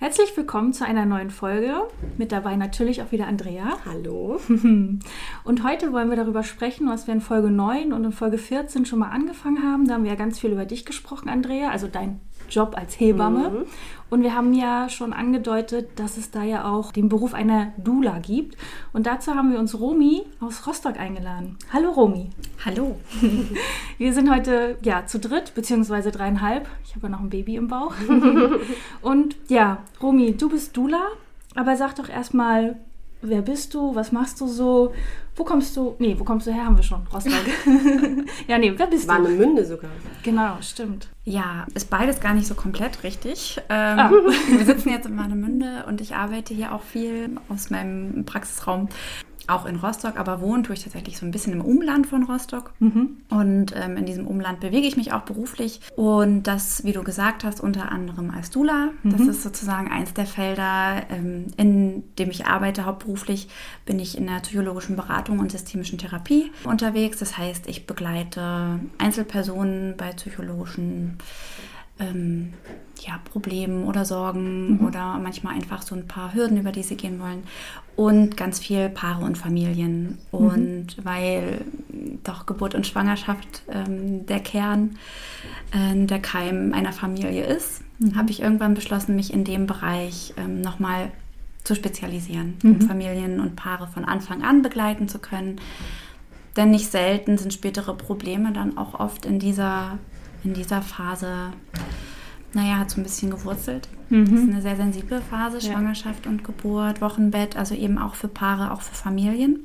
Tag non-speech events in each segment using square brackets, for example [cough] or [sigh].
Herzlich willkommen zu einer neuen Folge. Mit dabei natürlich auch wieder Andrea. Hallo. [laughs] Und heute wollen wir darüber sprechen, was wir in Folge 9 und in Folge 14 schon mal angefangen haben. Da haben wir ja ganz viel über dich gesprochen, Andrea, also dein Job als Hebamme. Mhm. Und wir haben ja schon angedeutet, dass es da ja auch den Beruf einer Doula gibt. Und dazu haben wir uns Romi aus Rostock eingeladen. Hallo Romi. Hallo. [laughs] Wir sind heute ja zu dritt, beziehungsweise dreieinhalb. Ich habe ja noch ein Baby im Bauch. [laughs] Und ja, Romi, du bist Doula, aber sag doch erstmal, wer bist du, was machst du so, wo kommst du, nee, wo kommst du her, haben wir schon, Rostock. [laughs] ja, nee, wer bist du? Warnemünde sogar. Genau, stimmt. Ja, ist beides gar nicht so komplett richtig. Ähm, Ah. Wir sitzen jetzt in Warnemünde und ich arbeite hier auch viel aus meinem Praxisraum. Auch in Rostock, aber wohnen tue ich tatsächlich so ein bisschen im Umland von Rostock. Und ähm, in diesem Umland bewege ich mich auch beruflich. Und das, wie du gesagt hast, unter anderem als Dula. Das ist sozusagen eins der Felder, ähm, in dem ich arbeite. Hauptberuflich bin ich in der psychologischen Beratung und systemischen Therapie unterwegs. Das heißt, ich begleite Einzelpersonen bei psychologischen ähm, ja, Problemen oder Sorgen oder manchmal einfach so ein paar Hürden, über die sie gehen wollen. Und ganz viel Paare und Familien. Und weil doch Geburt und Schwangerschaft ähm, der Kern, äh, der Keim einer Familie ist, habe ich irgendwann beschlossen, mich in dem Bereich ähm, nochmal zu spezialisieren, um Familien und Paare von Anfang an begleiten zu können. Denn nicht selten sind spätere Probleme dann auch oft in dieser, in dieser Phase, naja, so ein bisschen gewurzelt. Das ist eine sehr sensible Phase, Ja. Schwangerschaft und Geburt, Wochenbett, also eben auch für Paare, auch für Familien.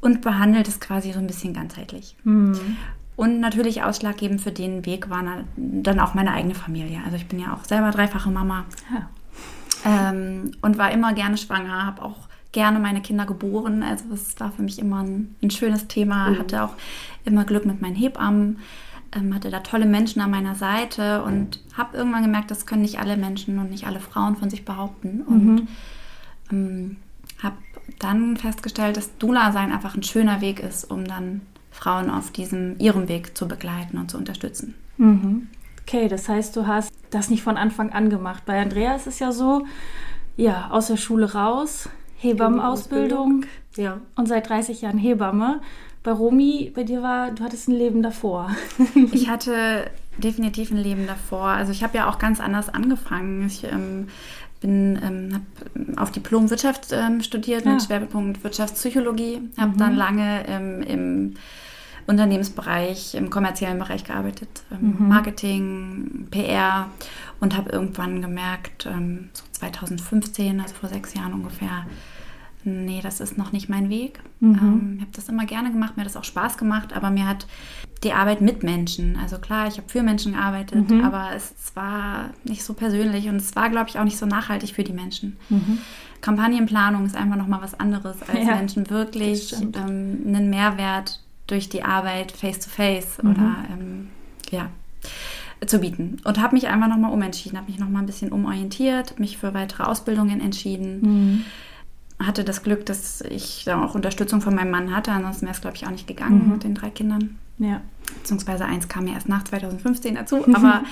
Und behandelt es quasi so ein bisschen ganzheitlich. Und natürlich ausschlaggebend für den Weg war dann auch meine eigene Familie. Also ich bin ja auch selber dreifache Mama Ja. ähm, und war immer gerne schwanger, habe auch gerne meine Kinder geboren. Also das war für mich immer ein, ein schönes Thema. Hatte auch immer Glück mit meinen Hebammen, ähm, hatte da tolle Menschen an meiner Seite und habe irgendwann gemerkt, das können nicht alle Menschen und nicht alle Frauen von sich behaupten. Und ähm, habe dann festgestellt, dass Dula-Sein einfach ein schöner Weg ist, um dann Frauen auf diesem ihrem Weg zu begleiten und zu unterstützen. Mhm. Okay, das heißt, du hast das nicht von Anfang an gemacht. Bei Andrea ist es ja so, ja, aus der Schule raus, Hebammenausbildung Ja. und seit 30 Jahren Hebamme. Bei Romi, bei dir war, du hattest ein Leben davor. [laughs] Ich hatte definitiv ein Leben davor. Also ich habe ja auch ganz anders angefangen. Ich ähm, bin ähm, habe auf Diplom Wirtschaft ähm, studiert Ja. mit Schwerpunkt Wirtschaftspsychologie. Habe dann lange ähm, im Unternehmensbereich, im kommerziellen Bereich gearbeitet, ähm, Marketing, PR und habe irgendwann gemerkt, ähm, so 2015, also vor sechs Jahren ungefähr, nee, das ist noch nicht mein Weg. Ähm, ich habe das immer gerne gemacht, mir hat das auch Spaß gemacht, aber mir hat die Arbeit mit Menschen, also klar, ich habe für Menschen gearbeitet, aber es, war nicht so persönlich und es war, glaube ich, auch nicht so nachhaltig für die Menschen. Kampagnenplanung ist einfach nochmal was anderes, als [laughs] Ja, Menschen wirklich ähm, einen Mehrwert durch die Arbeit face-to-face oder ähm, ja, zu bieten. Und habe mich einfach nochmal umentschieden, habe mich nochmal ein bisschen umorientiert, mich für weitere Ausbildungen entschieden. Hatte das Glück, dass ich dann auch Unterstützung von meinem Mann hatte, ansonsten wäre es, glaube ich, auch nicht gegangen mit den drei Kindern. Ja. Beziehungsweise eins kam ja erst nach 2015 dazu. [laughs] Aber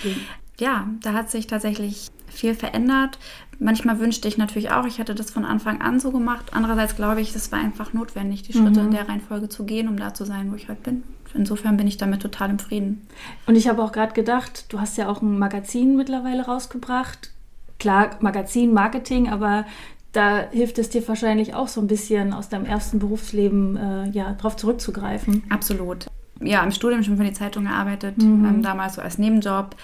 ja, da hat sich tatsächlich viel verändert. Manchmal wünschte ich natürlich auch, ich hätte das von Anfang an so gemacht. Andererseits glaube ich, es war einfach notwendig, die Schritte in der Reihenfolge zu gehen, um da zu sein, wo ich heute bin. Insofern bin ich damit total im Frieden. Und ich habe auch gerade gedacht, du hast ja auch ein Magazin mittlerweile rausgebracht. Klar, Magazin, Marketing, aber da hilft es dir wahrscheinlich auch so ein bisschen aus deinem ersten Berufsleben äh, ja, drauf zurückzugreifen. Absolut. Ja, im Studium schon für die Zeitung gearbeitet, ähm, damals so als Nebenjob.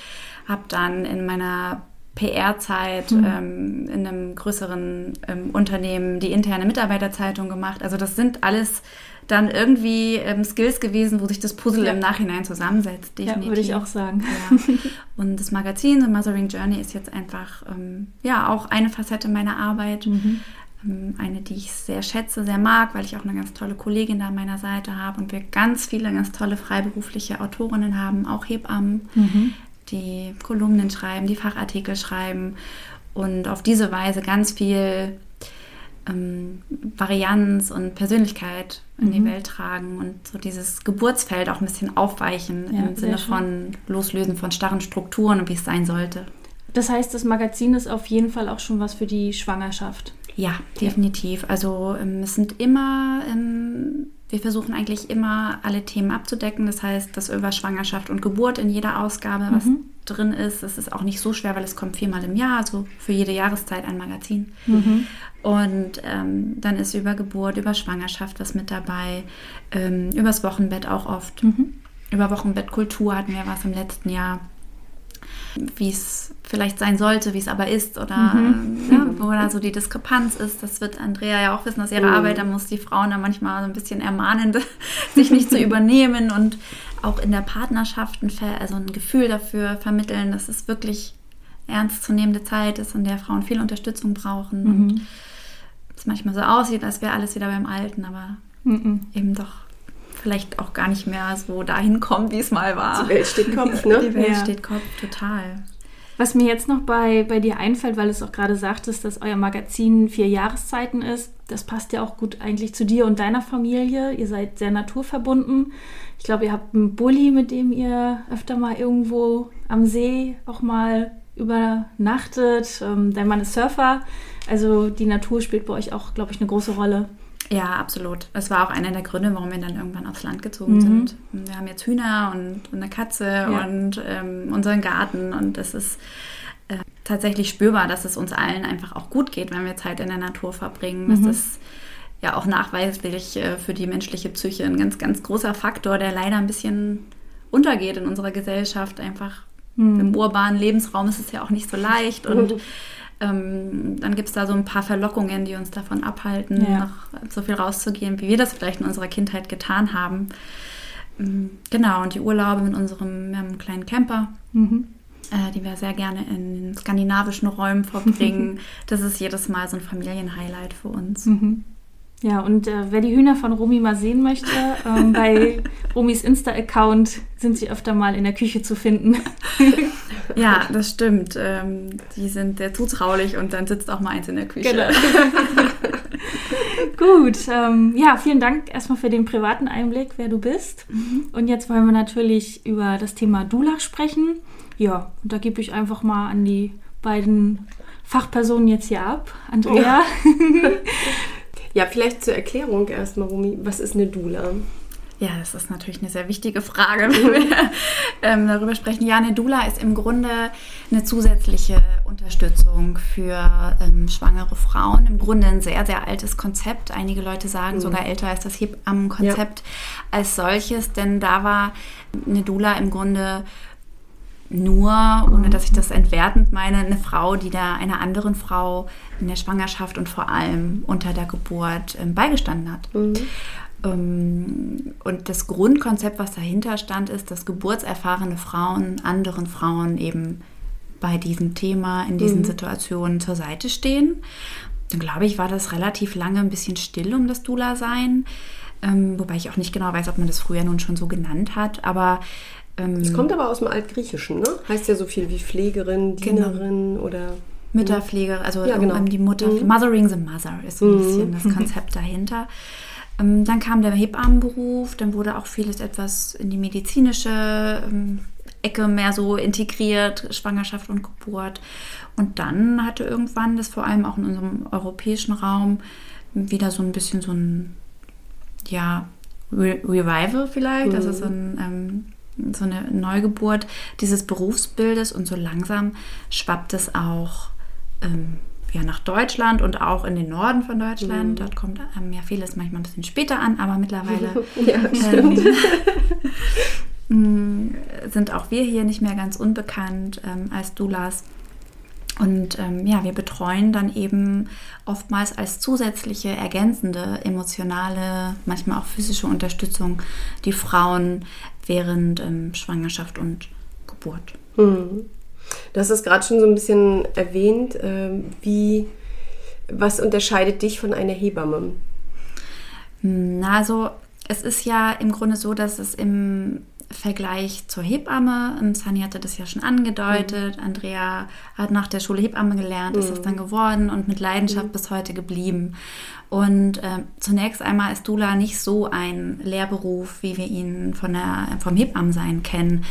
Habe dann in meiner PR-Zeit ähm, in einem größeren ähm, Unternehmen die interne Mitarbeiterzeitung gemacht. Also das sind alles dann irgendwie ähm, Skills gewesen, wo sich das Puzzle Ja. im Nachhinein zusammensetzt. Ja, würde ich auch sagen. Ja. [laughs] Und das Magazin The Mothering Journey ist jetzt einfach ähm, ja auch eine Facette meiner Arbeit. Mhm. Ähm, eine, die ich sehr schätze, sehr mag, weil ich auch eine ganz tolle Kollegin da an meiner Seite habe und wir ganz viele ganz tolle freiberufliche Autorinnen haben, auch Hebammen, Mhm. die Kolumnen schreiben, die Fachartikel schreiben und auf diese Weise ganz viel ähm, Varianz und Persönlichkeit in Mhm. die Welt tragen und so dieses Geburtsfeld auch ein bisschen aufweichen Ja, im Sinne schön. von Loslösen von starren Strukturen und wie es sein sollte. Das heißt, das Magazin ist auf jeden Fall auch schon was für die Schwangerschaft. Ja, definitiv. Also ähm, es sind immer, ähm, wir versuchen eigentlich immer alle Themen abzudecken. Das heißt, dass über Schwangerschaft und Geburt in jeder Ausgabe was drin ist. Das ist auch nicht so schwer, weil es kommt viermal im Jahr, also für jede Jahreszeit ein Magazin. Und ähm, dann ist über Geburt, über Schwangerschaft was mit dabei, ähm, übers Wochenbett auch oft. Über Wochenbettkultur hatten wir was im letzten Jahr wie es vielleicht sein sollte, wie es aber ist oder ähm, ja, wo da so die Diskrepanz ist. Das wird Andrea ja auch wissen aus ihrer Arbeit. Da muss die Frauen dann manchmal so ein bisschen ermahnen, [laughs] sich nicht zu übernehmen und auch in der Partnerschaft ein, also ein Gefühl dafür vermitteln, dass es wirklich ernstzunehmende Zeit ist, in der Frauen viel Unterstützung brauchen und es manchmal so aussieht, als wäre alles wieder beim Alten, aber Mhm. eben doch vielleicht auch gar nicht mehr so dahin kommt, wie es mal war. Die Welt steht Kopf, ne? Die Welt Ja. steht Kopf, total. Was mir jetzt noch bei, bei dir einfällt, weil es auch gerade sagtest, dass euer Magazin vier Jahreszeiten ist, das passt ja auch gut eigentlich zu dir und deiner Familie. Ihr seid sehr naturverbunden. Ich glaube, ihr habt einen Bulli, mit dem ihr öfter mal irgendwo am See auch mal übernachtet. Ähm, dein Mann ist Surfer. Also die Natur spielt bei euch auch, glaube ich, eine große Rolle. Ja, absolut. Das war auch einer der Gründe, warum wir dann irgendwann aufs Land gezogen sind. Wir haben jetzt Hühner und, und eine Katze Ja. und ähm, unseren Garten und es ist äh, tatsächlich spürbar, dass es uns allen einfach auch gut geht, wenn wir Zeit in der Natur verbringen. Das ist ja auch nachweislich äh, für die menschliche Psyche ein ganz, ganz großer Faktor, der leider ein bisschen untergeht in unserer Gesellschaft. Einfach im urbanen Lebensraum ist es ja auch nicht so leicht und ähm, dann gibt es da so ein paar Verlockungen, die uns davon abhalten, Ja. noch so viel rauszugehen, wie wir das vielleicht in unserer Kindheit getan haben. Ähm, Genau, und die Urlaube mit unserem, einen kleinen Camper, äh, die wir sehr gerne in skandinavischen Räumen verbringen. [laughs] das ist jedes Mal so ein Familienhighlight für uns. Ja, und äh, wer die Hühner von Romy mal sehen möchte, ähm, bei [laughs] Romys Insta-Account sind sie öfter mal in der Küche zu finden. [laughs] Ja, [laughs] das stimmt. Ähm, die sind sehr zutraulich und dann sitzt auch mal eins in der Küche. Genau. Gut, ähm, ja, vielen Dank erstmal für den privaten Einblick, wer du bist. Und jetzt wollen wir natürlich über das Thema Dula sprechen. Ja, und da gebe ich einfach mal an die beiden Fachpersonen jetzt hier ab. Andrea. Ja, vielleicht zur Erklärung erstmal, Rumi. Was ist eine Dula? Ja, das ist natürlich eine sehr wichtige Frage, wenn wir ähm, darüber sprechen. Ja, eine Dula ist im Grunde eine zusätzliche Unterstützung für ähm, schwangere Frauen. Im Grunde ein sehr, sehr altes Konzept. Einige Leute sagen sogar älter als das Hebammenkonzept als solches, denn da war eine Dula im Grunde nur, ohne dass ich das entwertend meine, eine Frau, die da einer anderen Frau in der Schwangerschaft und vor allem unter der Geburt ähm, beigestanden hat. Ähm, und das Grundkonzept, was dahinter stand, ist, dass geburtserfahrene Frauen anderen Frauen eben bei diesem Thema, in diesen Situationen zur Seite stehen. Dann glaube ich, war das relativ lange ein bisschen still um das Dula-Sein. Ähm, wobei ich auch nicht genau weiß, ob man das früher nun schon so genannt hat. Aber ähm, Es kommt aber aus dem Altgriechischen, ne? Heißt ja so viel wie Pflegerin, Genau. Dienerin oder. Mütterpflege, also Ja, genau. die Mutter, Mothering the Mother ist so ein bisschen das [laughs] Konzept dahinter. Ähm, dann kam der Hebammenberuf, dann wurde auch vieles etwas in die medizinische ähm, Ecke mehr so integriert, Schwangerschaft und Geburt. Und dann hatte irgendwann das vor allem auch in unserem europäischen Raum wieder so ein bisschen so ein, ja, Re Revival vielleicht, also so, ein, ähm, so eine Neugeburt dieses Berufsbildes und so langsam schwappt es auch ähm, ja, nach Deutschland und auch in den Norden von Deutschland. Dort kommt ähm, ja vieles manchmal ein bisschen später an, aber mittlerweile [laughs] Ja, ähm, [laughs] sind auch wir hier nicht mehr ganz unbekannt ähm, als Doulas. Und ähm, ja, wir betreuen dann eben oftmals als zusätzliche, ergänzende, emotionale, manchmal auch physische Unterstützung die Frauen während ähm, Schwangerschaft und Geburt. Mhm. Du hast es gerade schon so ein bisschen erwähnt. ähm, Wie, was unterscheidet dich von einer Hebamme? Na, also es ist ja im Grunde so, dass es im Vergleich zur Hebamme, ähm, Sani hatte das ja schon angedeutet, Andrea hat nach der Schule Hebamme gelernt, ist es dann geworden und mit Leidenschaft bis heute geblieben. Und ähm, zunächst einmal ist Dula nicht so ein Lehrberuf, wie wir ihn von der, vom Hebammensein kennen.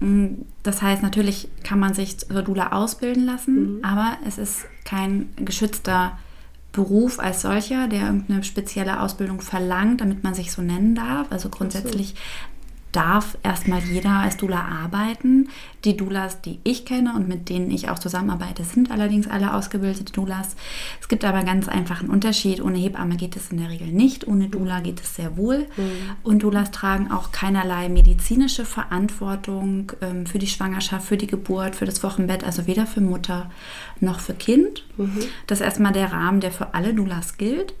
Mm, Das heißt, natürlich kann man sich zur Dula ausbilden lassen, aber es ist kein geschützter Beruf als solcher, der irgendeine spezielle Ausbildung verlangt, damit man sich so nennen darf. Also grundsätzlich darf erstmal jeder als Dula arbeiten. Die Dulas, die ich kenne und mit denen ich auch zusammenarbeite, sind allerdings alle ausgebildete Dulas. Es gibt aber ganz einfach einen Unterschied. Ohne Hebamme geht es in der Regel nicht, ohne Dula geht es sehr wohl. Und Dulas tragen auch keinerlei medizinische Verantwortung ähm, für die Schwangerschaft, für die Geburt, für das Wochenbett, also weder für Mutter noch für Kind. Das ist erstmal der Rahmen, der für alle Dulas gilt.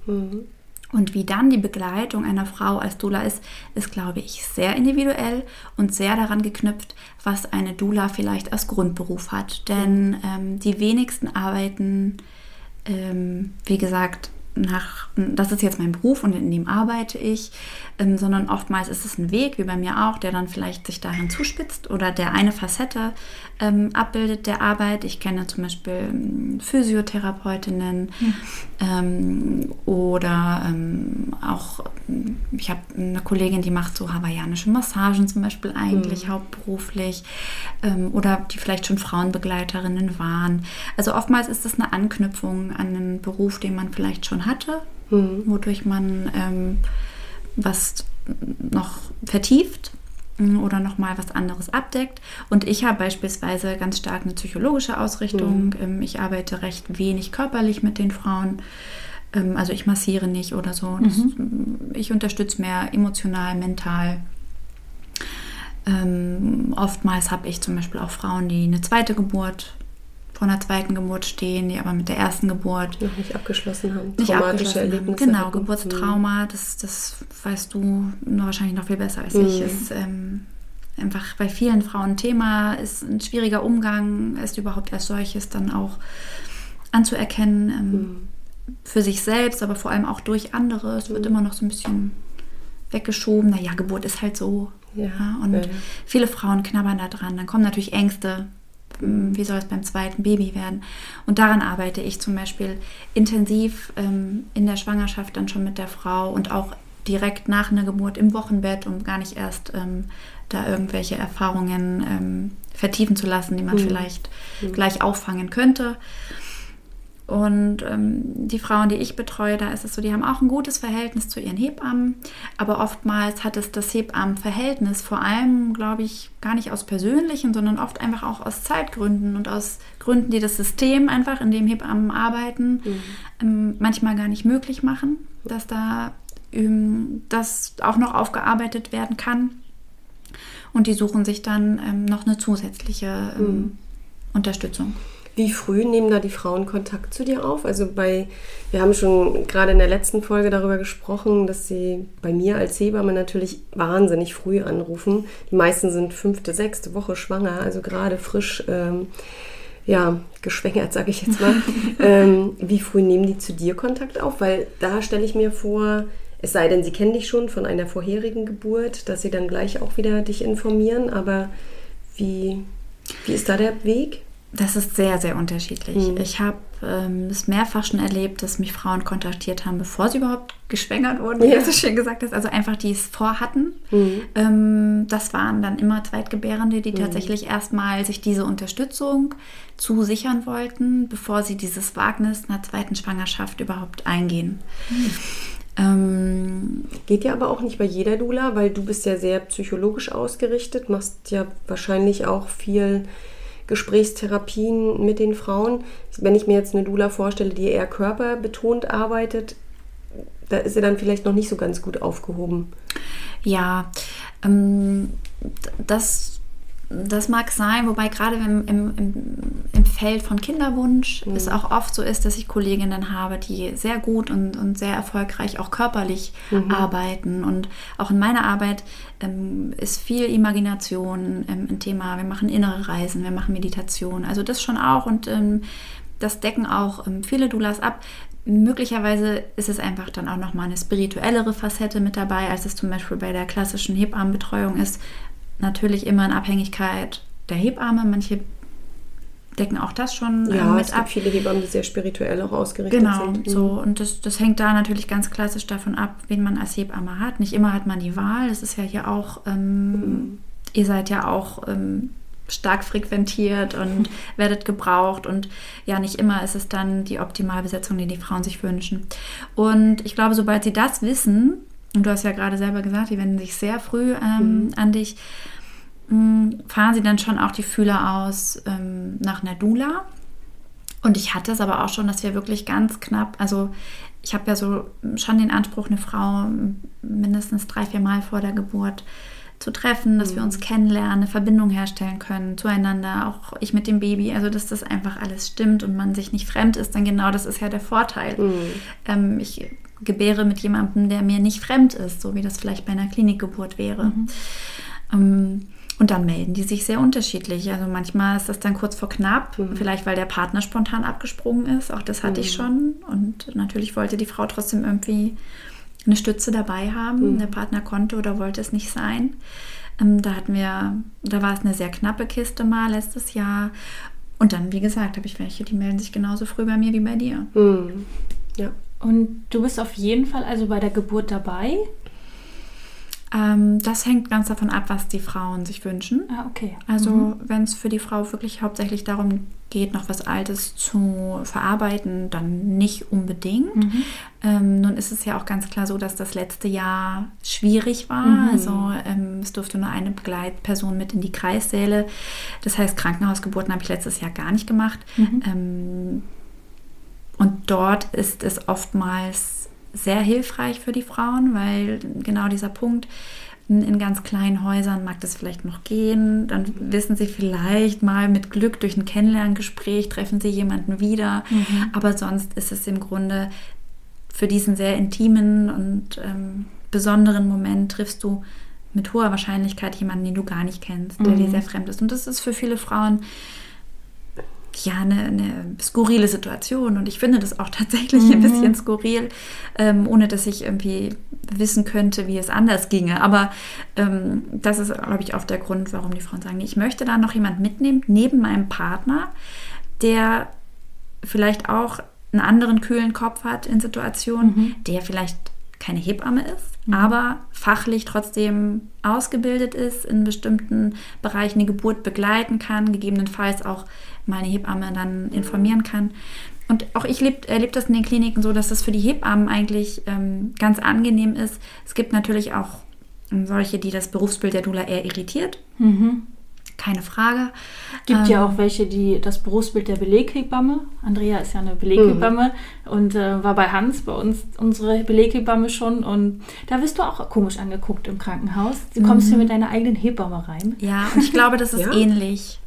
Und wie dann die Begleitung einer Frau als Dula ist, ist, glaube ich, sehr individuell und sehr daran geknüpft, was eine Dula vielleicht als Grundberuf hat. Denn ähm, die wenigsten arbeiten, ähm, wie gesagt, nach, das ist jetzt mein Beruf und in dem arbeite ich, ähm, sondern oftmals ist es ein Weg, wie bei mir auch, der dann vielleicht sich dahin zuspitzt oder der eine Facette ähm, abbildet der Arbeit. Ich kenne zum Beispiel ähm, Physiotherapeutinnen ähm, oder ähm, auch, ich habe eine Kollegin, die macht so hawaiianische Massagen zum Beispiel eigentlich hauptberuflich ähm, oder die vielleicht schon Frauenbegleiterinnen waren. Also oftmals ist es eine Anknüpfung an einen Beruf, den man vielleicht schon hatte, wodurch man ähm, was noch vertieft oder nochmal was anderes abdeckt. Und ich habe beispielsweise ganz stark eine psychologische Ausrichtung. Ähm, Ich arbeite recht wenig körperlich mit den Frauen. Ähm, Also ich massiere nicht oder so. Das, mm, Ich unterstütze mehr emotional, mental. Ähm, oftmals habe ich zum Beispiel auch Frauen, die eine zweite Geburt vor einer zweiten Geburt stehen, die aber mit der ersten Geburt Noch nicht abgeschlossen haben. nicht Traumatische abgeschlossen haben. Erlebnisse. Genau, hatten. Geburtstrauma, das, das weißt du wahrscheinlich noch viel besser als ich. Mhm. Ist ähm, einfach bei vielen Frauen ein Thema, ist ein schwieriger Umgang, ist überhaupt als solches dann auch anzuerkennen ähm, Mhm. für sich selbst, aber vor allem auch durch andere. Es Mhm. wird immer noch so ein bisschen weggeschoben. Naja, Geburt ist halt so. Ja, und ja, ja. viele Frauen knabbern da dran. Dann kommen natürlich Ängste. Hm, Wie soll es beim zweiten Baby werden? Und daran arbeite ich zum Beispiel intensiv ähm, in der Schwangerschaft dann schon mit der Frau und auch direkt nach einer Geburt im Wochenbett, um gar nicht erst ähm, da irgendwelche Erfahrungen ähm, vertiefen zu lassen, die man vielleicht gleich auffangen könnte. Und ähm, die Frauen, die ich betreue, da ist es so, die haben auch ein gutes Verhältnis zu ihren Hebammen. Aber oftmals hat es das Hebammenverhältnis vor allem, glaube ich, gar nicht aus persönlichen, sondern oft einfach auch aus Zeitgründen und aus Gründen, die das System einfach, in dem Hebammen arbeiten, ähm, manchmal gar nicht möglich machen, dass da ähm, das auch noch aufgearbeitet werden kann. Und die suchen sich dann ähm, noch eine zusätzliche ähm, Unterstützung. Wie früh nehmen da die Frauen Kontakt zu dir auf? Also bei, wir haben schon gerade in der letzten Folge darüber gesprochen, dass sie bei mir als Hebamme natürlich wahnsinnig früh anrufen. Die meisten sind fünfte, sechste Woche schwanger, also gerade frisch, ähm, ja, geschwängert, sage ich jetzt mal. [laughs] ähm, wie früh nehmen die zu dir Kontakt auf? Weil da stelle ich mir vor, es sei denn, sie kennen dich schon von einer vorherigen Geburt, dass sie dann gleich auch wieder dich informieren. Aber wie, wie ist da der Weg? Das ist sehr, sehr unterschiedlich. Ich habe ähm, es mehrfach schon erlebt, dass mich Frauen kontaktiert haben, bevor sie überhaupt geschwängert wurden, wie Ja. du so schön gesagt hast. Also einfach, die es vorhatten. Ähm, das waren dann immer Zweitgebärende, die tatsächlich erstmal sich diese Unterstützung zusichern wollten, bevor sie dieses Wagnis einer zweiten Schwangerschaft überhaupt eingehen. Ähm, Geht ja aber auch nicht bei jeder Dula, weil du bist ja sehr psychologisch ausgerichtet, machst ja wahrscheinlich auch viel Gesprächstherapien mit den Frauen. Wenn ich mir jetzt eine Dula vorstelle, die eher körperbetont arbeitet, da ist sie dann vielleicht noch nicht so ganz gut aufgehoben. Ja, ähm, das das mag sein, wobei gerade im, im, im, Feld von Kinderwunsch Mhm. es auch oft so ist, dass ich Kolleginnen habe, die sehr gut und, und sehr erfolgreich auch körperlich Mhm. arbeiten. Und auch in meiner Arbeit ähm, ist viel Imagination ähm, ein Thema. Wir machen innere Reisen, wir machen Meditation. Also das schon auch und ähm, das decken auch ähm, viele Doulas ab. Möglicherweise ist es einfach dann auch nochmal eine spirituellere Facette mit dabei, als es zum Beispiel bei der klassischen Hebammenbetreuung ist. Natürlich immer in Abhängigkeit der Hebamme. Manche decken auch das schon äh, Ja, mit es ab. gibt viele Hebammen, die sehr spirituell auch ausgerichtet Genau, sind. Mhm. so. Und das, das hängt da natürlich ganz klassisch davon ab, wen man als Hebamme hat. Nicht immer hat man die Wahl. Das ist ja hier auch, ähm, ihr seid ja auch ähm, stark frequentiert und [laughs] werdet gebraucht. Und ja, nicht immer ist es dann die Optimalbesetzung, die die Frauen sich wünschen. Und ich glaube, sobald sie das wissen, und du hast ja gerade selber gesagt, die wenden sich sehr früh ähm, an dich, mh, fahren sie dann schon auch die Fühler aus ähm, nach einer Doula. Und ich hatte es aber auch schon, dass wir wirklich ganz knapp, also ich habe ja so schon den Anspruch, eine Frau mindestens drei, vier Mal vor der Geburt zu treffen, dass wir uns kennenlernen, eine Verbindung herstellen können zueinander, auch ich mit dem Baby, also dass das einfach alles stimmt und man sich nicht fremd ist, denn genau das ist ja der Vorteil. Ähm, ich gebäre mit jemandem, der mir nicht fremd ist, so wie das vielleicht bei einer Klinikgeburt wäre. Ähm, und dann melden die sich sehr unterschiedlich. Also manchmal ist das dann kurz vor knapp, vielleicht weil der Partner spontan abgesprungen ist. Auch das hatte ich schon. Und natürlich wollte die Frau trotzdem irgendwie eine Stütze dabei haben. Der Partner konnte oder wollte es nicht sein. Ähm, da hatten wir, da war es eine sehr knappe Kiste mal letztes Jahr. Und dann, wie gesagt, habe ich welche, die melden sich genauso früh bei mir wie bei dir. Mhm. Ja. Und du bist auf jeden Fall also bei der Geburt dabei? Ähm, das hängt ganz davon ab, was die Frauen sich wünschen. Ah, okay. Also wenn es für die Frau wirklich hauptsächlich darum geht, noch was Altes zu verarbeiten, dann nicht unbedingt. Ähm, nun ist es ja auch ganz klar so, dass das letzte Jahr schwierig war. Also ähm, es durfte nur eine Begleitperson mit in die Kreissäle. Das heißt, Krankenhausgeburten habe ich letztes Jahr gar nicht gemacht. Ähm, und dort ist es oftmals sehr hilfreich für die Frauen, weil genau dieser Punkt, in ganz kleinen Häusern mag das vielleicht noch gehen. Dann wissen sie vielleicht mal mit Glück durch ein Kennenlerngespräch, treffen sie jemanden wieder. Aber sonst ist es im Grunde für diesen sehr intimen und ähm, besonderen Moment triffst du mit hoher Wahrscheinlichkeit jemanden, den du gar nicht kennst, der dir sehr fremd ist. Und das ist für viele Frauen ja eine, eine skurrile Situation. Und ich finde das auch [laughs] tatsächlich ein bisschen skurril, ähm, ohne dass ich irgendwie wissen könnte, wie es anders ginge. Aber ähm, das ist, glaube ich, oft der Grund, warum die Frauen sagen, ich möchte da noch jemand mitnehmen, neben meinem Partner, der vielleicht auch einen anderen kühlen Kopf hat in Situationen, der vielleicht keine Hebamme ist, aber fachlich trotzdem ausgebildet ist, in bestimmten Bereichen die Geburt begleiten kann, gegebenenfalls auch mal eine Hebamme dann informieren kann. Und auch ich erlebe das in den Kliniken so, dass das für die Hebammen eigentlich ähm, ganz angenehm ist. Es gibt natürlich auch ähm, solche, die das Berufsbild der Dula eher irritiert. Keine Frage. Gibt ja Ähm, auch welche, die das Berufsbild der Beleghebamme. Andrea ist ja eine Beleghebamme und äh, war bei Hans, bei uns unsere Beleghebamme schon. Und da wirst du auch komisch angeguckt im Krankenhaus. Du kommst hier mit deiner eigenen Hebamme rein. Ja, und ich glaube, das ist [laughs] Ja. ähnlich.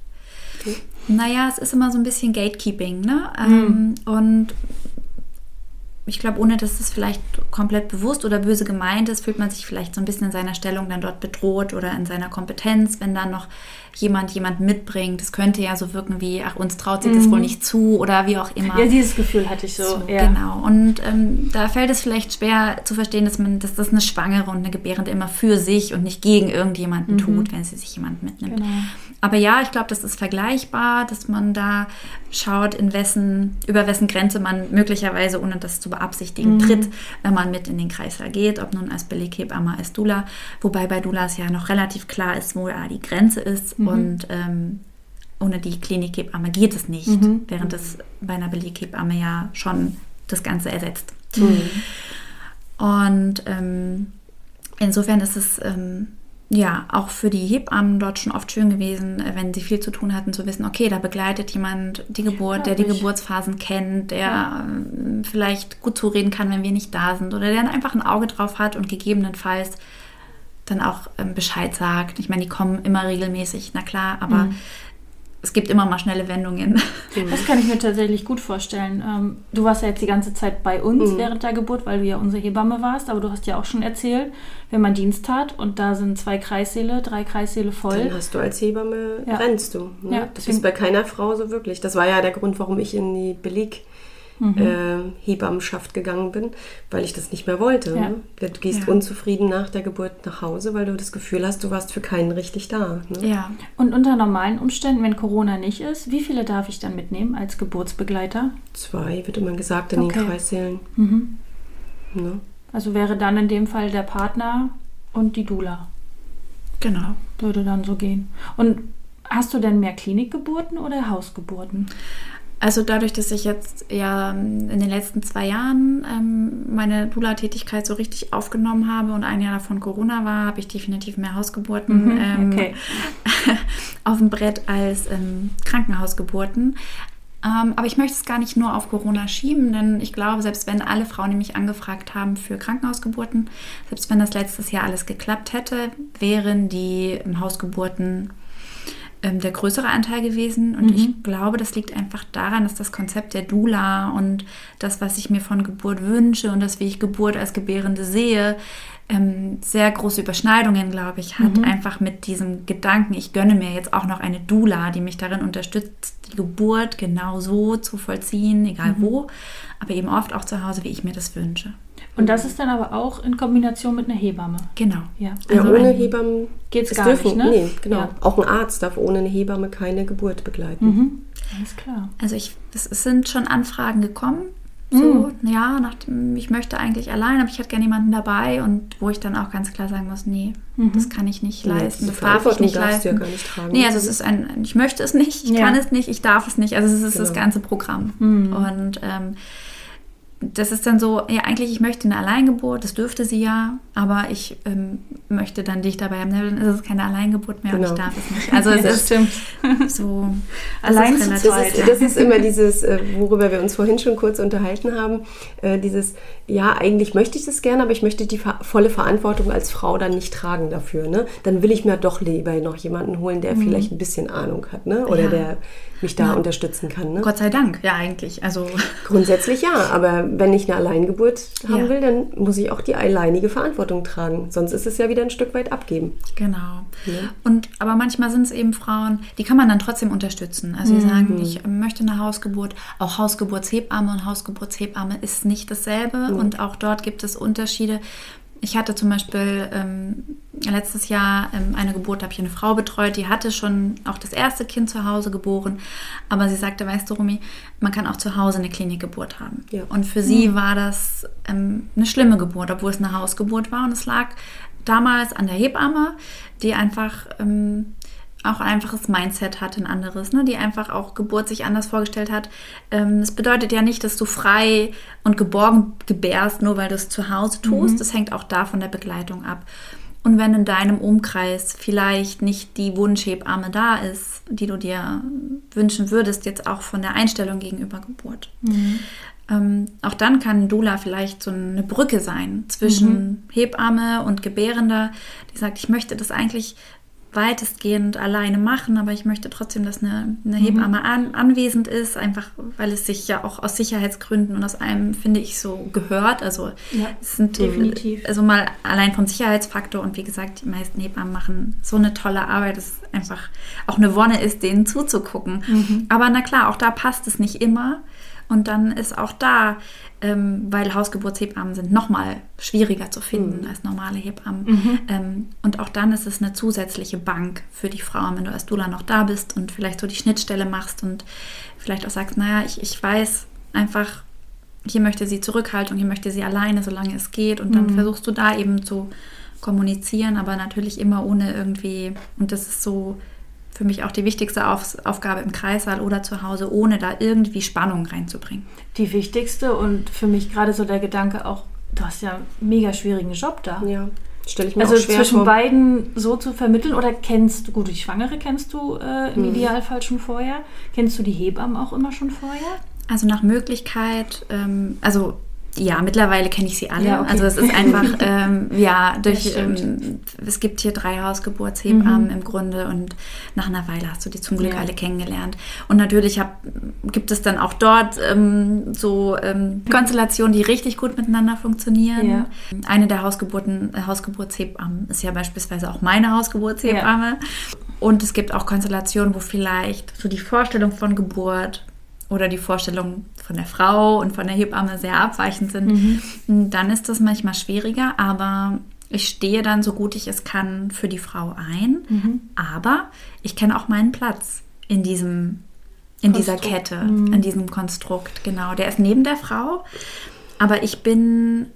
Naja, es ist immer so ein bisschen Gatekeeping, ne? Ähm, und ich glaube, ohne dass es vielleicht komplett bewusst oder böse gemeint ist, fühlt man sich vielleicht so ein bisschen in seiner Stellung dann dort bedroht oder in seiner Kompetenz, wenn dann noch jemand jemanden mitbringt. Das könnte ja so wirken wie, ach, uns traut sie das wohl nicht zu oder wie auch immer. Ja, dieses Gefühl hatte ich so. So, ja. Genau. Und ähm, da fällt es vielleicht schwer zu verstehen, dass man, dass das eine Schwangere und eine Gebärende immer für sich und nicht gegen irgendjemanden tut, wenn sie sich jemand mitnimmt. Genau. Aber ja, ich glaube, das ist vergleichbar, dass man da schaut, in wessen, über wessen Grenze man möglicherweise, ohne das zu beabsichtigen, tritt, wenn man mit in den Kreißsaal geht, ob nun als Beleghebamme, als Dula, wobei bei Dulas ja noch relativ klar ist, wo da die Grenze ist. Und ähm, ohne die Klinikhebamme geht es nicht, während es bei einer Beleghebamme ja schon das Ganze ersetzt. Und ähm, insofern ist es ähm, ja auch für die Hebammen dort schon oft schön gewesen, äh, wenn sie viel zu tun hatten, zu wissen, okay, da begleitet jemand die Geburt, der die. Geburtsphasen kennt, der ähm, vielleicht gut zureden kann, wenn wir nicht da sind oder der dann einfach ein Auge drauf hat und gegebenenfalls dann auch ähm, Bescheid sagt. Ich meine, die kommen immer regelmäßig, na klar, aber es gibt immer mal schnelle Wendungen. Das kann ich mir tatsächlich gut vorstellen. Ähm, du warst ja jetzt die ganze Zeit bei uns Mhm. während der Geburt, weil du ja unsere Hebamme warst, aber du hast ja auch schon erzählt, wenn man Dienst hat und da sind zwei Kreissäle, drei Kreissäle voll. Dann hast du als Hebamme, Ja. rennst du. Ne? Ja, das ist bei keiner Frau so wirklich. Das war ja der Grund, warum ich in die Beleg Mhm. äh, Hebammenschaft gegangen bin, weil ich das nicht mehr wollte. Ja. Ne? Du gehst Ja. unzufrieden nach der Geburt nach Hause, weil du das Gefühl hast, du warst für keinen richtig da. Ne? Ja. Und unter normalen Umständen, wenn Corona nicht ist, wie viele darf ich dann mitnehmen als Geburtsbegleiter? Zwei, wird immer gesagt, in Okay. den Kreissälen. Mhm. Ne? Also wäre dann in dem Fall der Partner und die Dula. Genau. Würde dann so gehen. Und hast du denn mehr Klinikgeburten oder Hausgeburten? Also dadurch, dass ich jetzt ja ähm, in den letzten zwei Jahren ähm, meine Dula-Tätigkeit so richtig aufgenommen habe und ein Jahr davon Corona war, habe ich definitiv mehr Hausgeburten Mhm, ähm, okay. [laughs] auf dem Brett als ähm, Krankenhausgeburten. Ähm, aber ich möchte es gar nicht nur auf Corona schieben, denn ich glaube, selbst wenn alle Frauen, die mich angefragt haben für Krankenhausgeburten, selbst wenn das letztes Jahr alles geklappt hätte, wären die Hausgeburten ähm, der größere Anteil gewesen. Und ich glaube, das liegt einfach daran, dass das Konzept der Dula und das, was ich mir von Geburt wünsche und das, wie ich Geburt als Gebärende sehe, ähm, sehr große Überschneidungen, glaube ich, hat. Einfach mit diesem Gedanken, ich gönne mir jetzt auch noch eine Dula, die mich darin unterstützt, die Geburt genau so zu vollziehen, egal wo, aber eben oft auch zu Hause, wie ich mir das wünsche. Und das ist dann aber auch in Kombination mit einer Hebamme. Genau. Ja. Ja, Also ohne ein- Hebammen Geht's es gar nicht, ne? Nee, genau. Ja. Auch ein Arzt darf ohne eine Hebamme keine Geburt begleiten. Mhm. Alles klar. Also ich, das, es sind schon Anfragen gekommen. So, ja, nach dem, ich möchte eigentlich allein, aber ich hätte gerne jemanden dabei und wo ich dann auch ganz klar sagen muss, nee, das kann ich nicht leisten, diese das darf ich nicht du ja leisten. gar nicht tragen. Nee, also es ist ein, ich möchte es nicht, ich Ja. kann es nicht, ich darf es nicht. Also es ist das Genau. ganze Programm. Und ähm, das ist dann so, ja, eigentlich, ich möchte eine Alleingeburt, das dürfte sie ja, aber ich ähm, möchte dann dich dabei haben. Dann ist es keine Alleingeburt mehr und Genau. ich darf es nicht. Also [laughs] es Ja, ist stimmt. so Allein ist. Das ist, das ist immer dieses, äh, worüber wir uns vorhin schon kurz unterhalten haben, äh, dieses, ja, eigentlich möchte ich das gerne, aber ich möchte die volle Verantwortung als Frau dann nicht tragen dafür. Ne? Dann will ich mir doch lieber noch jemanden holen, der vielleicht ein bisschen Ahnung hat ne? oder Ja. der mich da Ja. unterstützen kann. Ne? Gott sei Dank, ja eigentlich. Also Grundsätzlich ja, aber wenn ich eine Alleingeburt haben Ja. will, dann muss ich auch die alleinige Verantwortung tragen. Sonst ist es ja wieder ein Stück weit abgeben. Genau. Und aber manchmal sind es eben Frauen, die kann man dann trotzdem unterstützen. Also die sagen, ich möchte eine Hausgeburt. Auch Hausgeburtshebamme und Hausgeburtshebamme ist nicht dasselbe und auch dort gibt es Unterschiede. Ich hatte zum Beispiel ähm, letztes Jahr ähm, eine Geburt, da habe ich eine Frau betreut, die hatte schon auch das erste Kind zu Hause geboren, aber sie sagte, weißt du, Rumi, man kann auch zu Hause eine Klinikgeburt haben. Ja. Und für sie war das ähm, eine schlimme Geburt, obwohl es eine Hausgeburt war und es lag damals an der Hebamme, die einfach ähm, auch ein einfaches Mindset hat, ein anderes, ne? die einfach auch Geburt sich anders vorgestellt hat. Ähm, das bedeutet ja nicht, dass du frei und geborgen gebärst, nur weil du es zu Hause tust. Das hängt auch da von der Begleitung ab. Und wenn in deinem Umkreis vielleicht nicht die Wunschhebamme da ist, die du dir wünschen würdest, jetzt auch von der Einstellung gegenüber Geburt. Ähm, auch dann kann Dula vielleicht so eine Brücke sein zwischen Hebamme und Gebärender, die sagt, ich möchte das eigentlich weitestgehend alleine machen, aber ich möchte trotzdem, dass eine, eine Hebamme an, anwesend ist, einfach weil es sich ja auch aus Sicherheitsgründen und aus einem, finde ich, so gehört. Also Ja, es sind definitiv. Also mal allein vom Sicherheitsfaktor und wie gesagt, die meisten Hebammen machen so eine tolle Arbeit, dass es einfach auch eine Wonne ist, denen zuzugucken. Aber na klar, auch da passt es nicht immer. Und dann ist auch da, ähm, weil Hausgeburtshebammen sind nochmal schwieriger zu finden als normale Hebammen. Ähm, und auch dann ist es eine zusätzliche Bank für die Frauen, wenn du als Dula noch da bist und vielleicht so die Schnittstelle machst und vielleicht auch sagst, naja, ich, ich weiß einfach, hier möchte sie Zurückhaltung, hier möchte sie alleine, solange es geht. Und dann versuchst du da eben zu kommunizieren, aber natürlich immer ohne irgendwie, und das ist so für mich auch die wichtigste Auf Aufgabe im Kreissaal oder zu Hause, ohne da irgendwie Spannung reinzubringen. Die wichtigste und für mich gerade so der Gedanke auch, du hast ja einen mega schwierigen Job da. Ja, stelle ich mir Also auch schwer zwischen vor. beiden so zu vermitteln oder kennst du, gut, die Schwangere kennst du äh, im Idealfall schon vorher. Kennst du die Hebammen auch immer schon vorher? Also nach Möglichkeit, ähm, also Ja, mittlerweile kenne ich sie alle. Ja, okay. Also es ist einfach, [laughs] ähm, ja, durch, ähm, es gibt hier drei Hausgeburtshebammen im Grunde und nach einer Weile hast du die zum Glück Ja. alle kennengelernt. Und natürlich hab, gibt es dann auch dort ähm, so ähm, Konstellationen, die richtig gut miteinander funktionieren. Ja. Eine der Hausgeburten, äh, Hausgeburtshebammen ist ja beispielsweise auch meine Hausgeburtshebamme. Und es gibt auch Konstellationen, wo vielleicht so die Vorstellung von Geburt oder die Vorstellung von der Frau und von der Hebamme sehr abweichend sind, dann ist das manchmal schwieriger, aber ich stehe dann so gut ich es kann für die Frau ein, aber ich kenne auch meinen Platz in diesem in dieser Konstrukt. Kette, in diesem Konstrukt, genau. Der ist neben der Frau, aber ich bin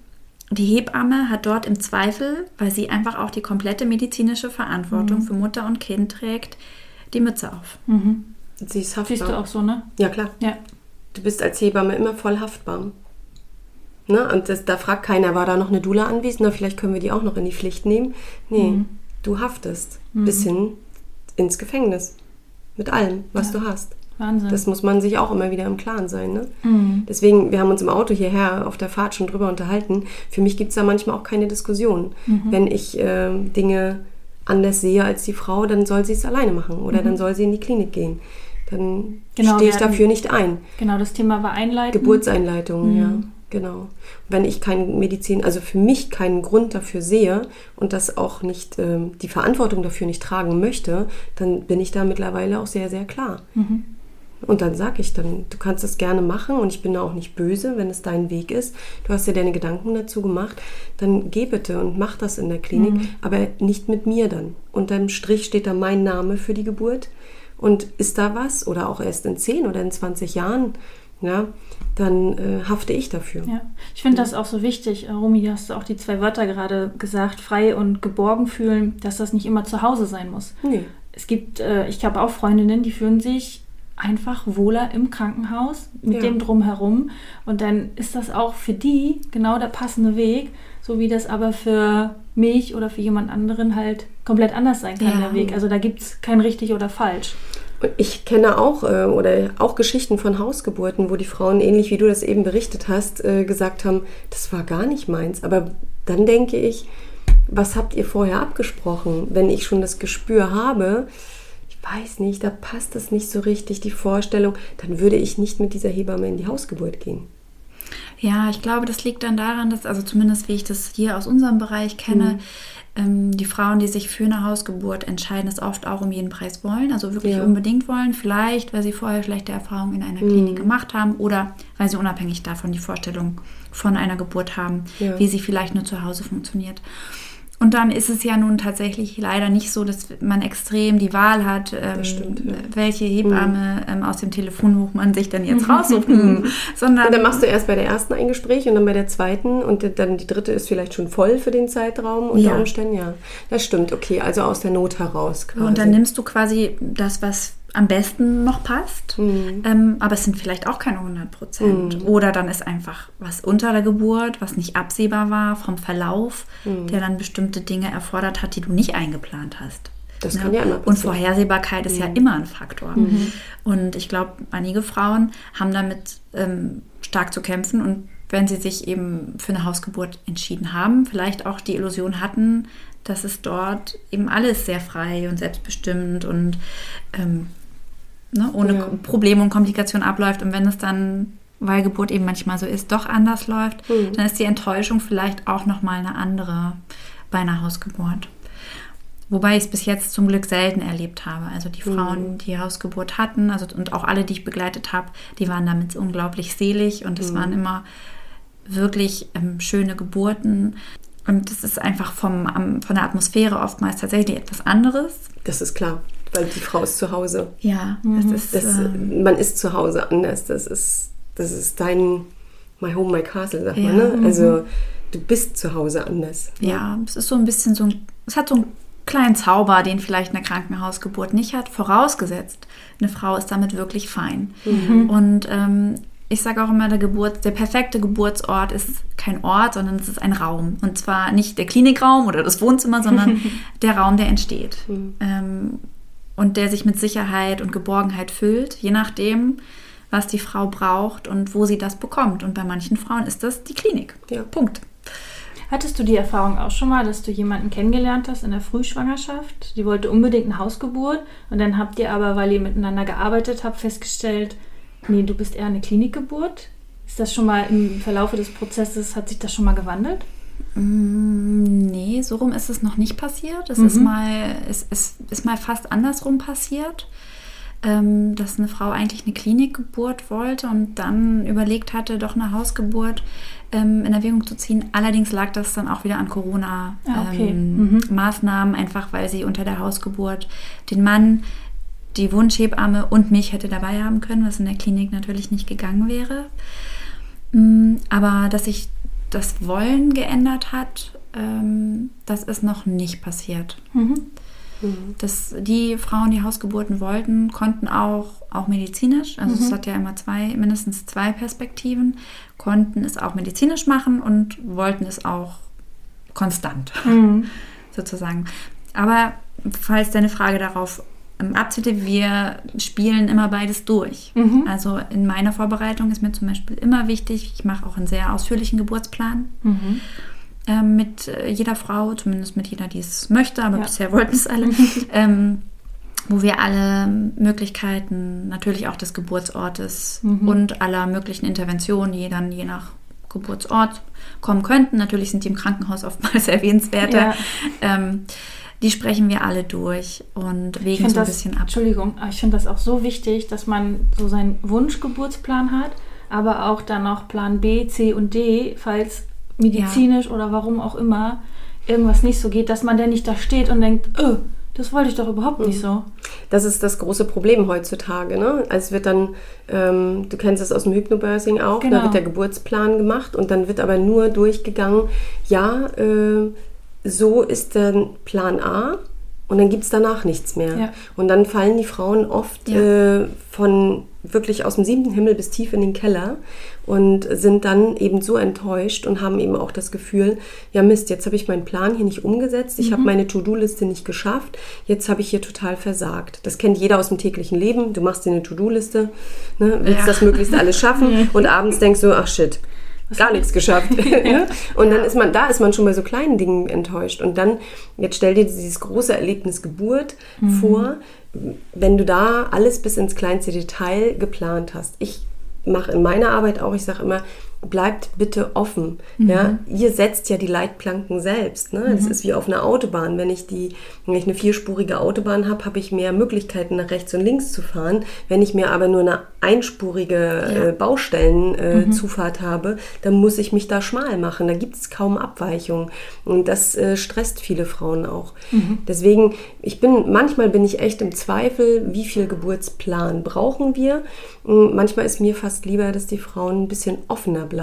die Hebamme hat dort im Zweifel, weil sie einfach auch die komplette medizinische Verantwortung für Mutter und Kind trägt, die Mütze auf. Sie ist haftbar. Siehst du auch so, ne? Ja, klar. Ja. Du bist als Hebamme immer voll haftbar. Ne? Und das, da fragt keiner, war da noch eine Dula anwesend? Na, vielleicht können wir die auch noch in die Pflicht nehmen. Nee, Mhm. du haftest bis hin ins Gefängnis. Mit allem, was du hast. Wahnsinn. Das muss man sich auch immer wieder im Klaren sein. Ne? Mhm. Deswegen, wir haben uns im Auto hierher auf der Fahrt schon drüber unterhalten. Für mich gibt es da manchmal auch keine Diskussion. Mhm. Wenn ich ähm, Dinge anders sehe als die Frau, dann soll sie es alleine machen oder dann soll sie in die Klinik gehen. Dann Mhm. Genau, stehe ich hatten- dafür nicht ein. Genau, das Thema war Einleiten. Geburtseinleitung, ja, genau. Wenn ich keinen Medizin, also für mich keinen Grund dafür sehe und das auch nicht, ähm, die Verantwortung dafür nicht tragen möchte, dann bin ich da mittlerweile auch sehr, sehr klar. Und dann sage ich dann, du kannst das gerne machen und ich bin da auch nicht böse, wenn es dein Weg ist. Du hast dir deine Gedanken dazu gemacht, dann geh bitte und mach das in der Klinik, aber nicht mit mir dann. Unterm Strich steht da mein Name für die Geburt. Und ist da was, oder auch erst in 10 oder in 20 Jahren, ja, dann äh, hafte ich dafür. Ja, ich finde das auch so wichtig. Äh, Romy, du hast auch die zwei Wörter gerade gesagt, frei und geborgen fühlen, dass das nicht immer zu Hause sein muss. Nee. Es gibt, äh, ich habe auch Freundinnen, die fühlen sich einfach wohler im Krankenhaus mit Ja. dem drumherum. Und dann ist das auch für die genau der passende Weg, so wie das aber für mich oder für jemand anderen halt komplett anders sein kann, Ja. der Weg. Also da gibt es kein richtig oder falsch. Und Ich kenne auch äh, oder auch Geschichten von Hausgeburten, wo die Frauen, ähnlich wie du das eben berichtet hast, äh, gesagt haben, das war gar nicht meins. Aber dann denke ich, was habt ihr vorher abgesprochen? Wenn ich schon das Gespür habe, ich weiß nicht, da passt das nicht so richtig, die Vorstellung, dann würde ich nicht mit dieser Hebamme in die Hausgeburt gehen. Ja, ich glaube, das liegt dann daran, dass, also zumindest wie ich das hier aus unserem Bereich kenne, ähm, die Frauen, die sich für eine Hausgeburt entscheiden, es oft auch um jeden Preis wollen, also wirklich Ja. unbedingt wollen. Vielleicht, weil sie vorher schlechte Erfahrungen in einer Klinik gemacht haben oder weil sie unabhängig davon die Vorstellung von einer Geburt haben, Ja. wie sie vielleicht nur zu Hause funktioniert. Und dann ist es ja nun tatsächlich leider nicht so, dass man extrem die Wahl hat, ähm, stimmt, ja. welche Hebamme ähm, aus dem Telefonbuch man sich dann jetzt raussucht, [laughs] Hm. sondern Und dann machst du erst bei der ersten ein Gespräch und dann bei der zweiten und dann die dritte ist vielleicht schon voll für den Zeitraum unter Ja. Umständen, ja. Das stimmt, okay, also aus der Not heraus quasi. Und dann nimmst du quasi das, was am besten noch passt. Mhm. Ähm, aber es sind vielleicht auch keine 100 Prozent. Oder dann ist einfach was unter der Geburt, was nicht absehbar war vom Verlauf, Mhm. der dann bestimmte Dinge erfordert hat, die du nicht eingeplant hast. Das Ne? kann ja immer Und passieren. Mhm. Vorhersehbarkeit ist ja immer ein Faktor. Und ich glaube, einige Frauen haben damit ähm, stark zu kämpfen und wenn sie sich eben für eine Hausgeburt entschieden haben, vielleicht auch die Illusion hatten, dass es dort eben alles sehr frei und selbstbestimmt und ähm, ne, ohne Ja. Probleme und Komplikationen abläuft. Und wenn es dann, weil Geburt eben manchmal so ist, doch anders läuft, Mhm. dann ist die Enttäuschung vielleicht auch nochmal eine andere bei einer Hausgeburt. Wobei ich es bis jetzt zum Glück selten erlebt habe. Also die Frauen, die Hausgeburt hatten, also und auch alle, die ich begleitet habe, die waren damit unglaublich selig und es waren immer wirklich ähm, schöne Geburten. Und es ist einfach vom, am, von der Atmosphäre oftmals tatsächlich etwas anderes. Das ist klar, weil die Frau ist zu Hause. Ja, das ist. Das, ähm, man ist zu Hause anders. Das ist, das ist dein My Home, My Castle, sagt Ja, man. Ne? Also du bist zu Hause anders. Ja, es ist so ein bisschen so ein, es hat so einen kleinen Zauber, den vielleicht eine Krankenhausgeburt nicht hat, vorausgesetzt, eine Frau ist damit wirklich fein. Und ähm, ich sage auch immer, der, Geburt, der perfekte Geburtsort ist kein Ort, sondern es ist ein Raum. Und zwar nicht der Klinikraum oder das Wohnzimmer, sondern [laughs] der Raum, der entsteht. Ähm, und der sich mit Sicherheit und Geborgenheit füllt, je nachdem, was die Frau braucht und wo sie das bekommt. Und bei manchen Frauen ist das die Klinik. Ja. Punkt. Hattest du die Erfahrung auch schon mal, dass du jemanden kennengelernt hast in der Frühschwangerschaft? Die wollte unbedingt eine Hausgeburt und dann habt ihr aber, weil ihr miteinander gearbeitet habt, festgestellt, nee, du bist eher eine Klinikgeburt? Ist das schon mal im Verlaufe des Prozesses, hat sich das schon mal gewandelt? Mm, Nee, so rum ist es noch nicht passiert. Es ist, mal, es, es ist mal fast andersrum passiert, ähm, dass eine Frau eigentlich eine Klinikgeburt wollte und dann überlegt hatte, doch eine Hausgeburt ähm, in Erwägung zu ziehen. Allerdings lag das dann auch wieder an Ah, okay. Corona-Maßnahmen, einfach weil sie unter der Hausgeburt den Mann, die Wunschhebamme und mich hätte dabei haben können, was in der Klinik natürlich nicht gegangen wäre. Mm, Aber dass sich das Wollen geändert hat, ähm, das ist noch nicht passiert. Das, die Frauen, die Hausgeburten wollten, konnten auch, auch medizinisch, also es hat ja immer zwei, mindestens zwei Perspektiven, konnten es auch medizinisch machen und wollten es auch konstant, [laughs] sozusagen. Aber falls deine Frage darauf abzielte, wir spielen immer beides durch. Also in meiner Vorbereitung ist mir zum Beispiel immer wichtig, ich mache auch einen sehr ausführlichen Geburtsplan ähm, mit äh, jeder Frau, zumindest mit jeder, die es möchte, aber Ja. bisher wollten es alle, [laughs] ähm, wo wir alle Möglichkeiten, natürlich auch des Geburtsortes und aller möglichen Interventionen, die dann je nach Geburtsort kommen könnten. Natürlich sind die im Krankenhaus oftmals [laughs] erwähnenswerter. Ja. Ähm, die sprechen wir alle durch und wägen finde so ein das, bisschen ab. Entschuldigung, ich finde das auch so wichtig, dass man so seinen Wunschgeburtsplan hat, aber auch dann noch Plan B, C und D, falls medizinisch oder warum auch immer irgendwas nicht so geht, dass man dann nicht da steht und denkt, oh, das wollte ich doch überhaupt nicht so. Das ist das große Problem heutzutage. Ne? Also es wird dann, ähm, du kennst es aus dem Hypnobirthing auch, Genau. da wird der Geburtsplan gemacht und dann wird aber nur durchgegangen, ja, äh, so ist dann Plan A und dann gibt es danach nichts mehr. Ja. Und dann fallen die Frauen oft Ja. äh, von wirklich aus dem siebten Himmel bis tief in den Keller und sind dann eben so enttäuscht und haben eben auch das Gefühl, ja Mist, jetzt habe ich meinen Plan hier nicht umgesetzt, ich habe meine To-Do-Liste nicht geschafft, jetzt habe ich hier total versagt. Das kennt jeder aus dem täglichen Leben. Du machst dir eine To-Do-Liste, ne, willst Ja. das möglichst alles schaffen [laughs] und abends denkst du, ach shit, gar nichts geschafft. [laughs] Und dann ist man, da ist man schon bei so kleinen Dingen enttäuscht. Und dann, jetzt stell dir dieses große Erlebnis Geburt vor, wenn du da alles bis ins kleinste Detail geplant hast. Ich mache in meiner Arbeit auch, ich sage immer, bleibt bitte offen. Ja? Ihr setzt ja die Leitplanken selbst. Ne? Das ist wie auf einer Autobahn. Wenn ich, die, wenn ich eine vierspurige Autobahn habe, habe ich mehr Möglichkeiten, nach rechts und links zu fahren. Wenn ich mir aber nur eine einspurige äh, Baustellenzufahrt habe, dann muss ich mich da schmal machen. Da gibt es kaum Abweichungen. Und das äh, stresst viele Frauen auch. Deswegen, ich bin, manchmal bin ich echt im Zweifel, wie viel Geburtsplan brauchen wir. Mm, Manchmal ist mir fast lieber, dass die Frauen ein bisschen offener bleiben.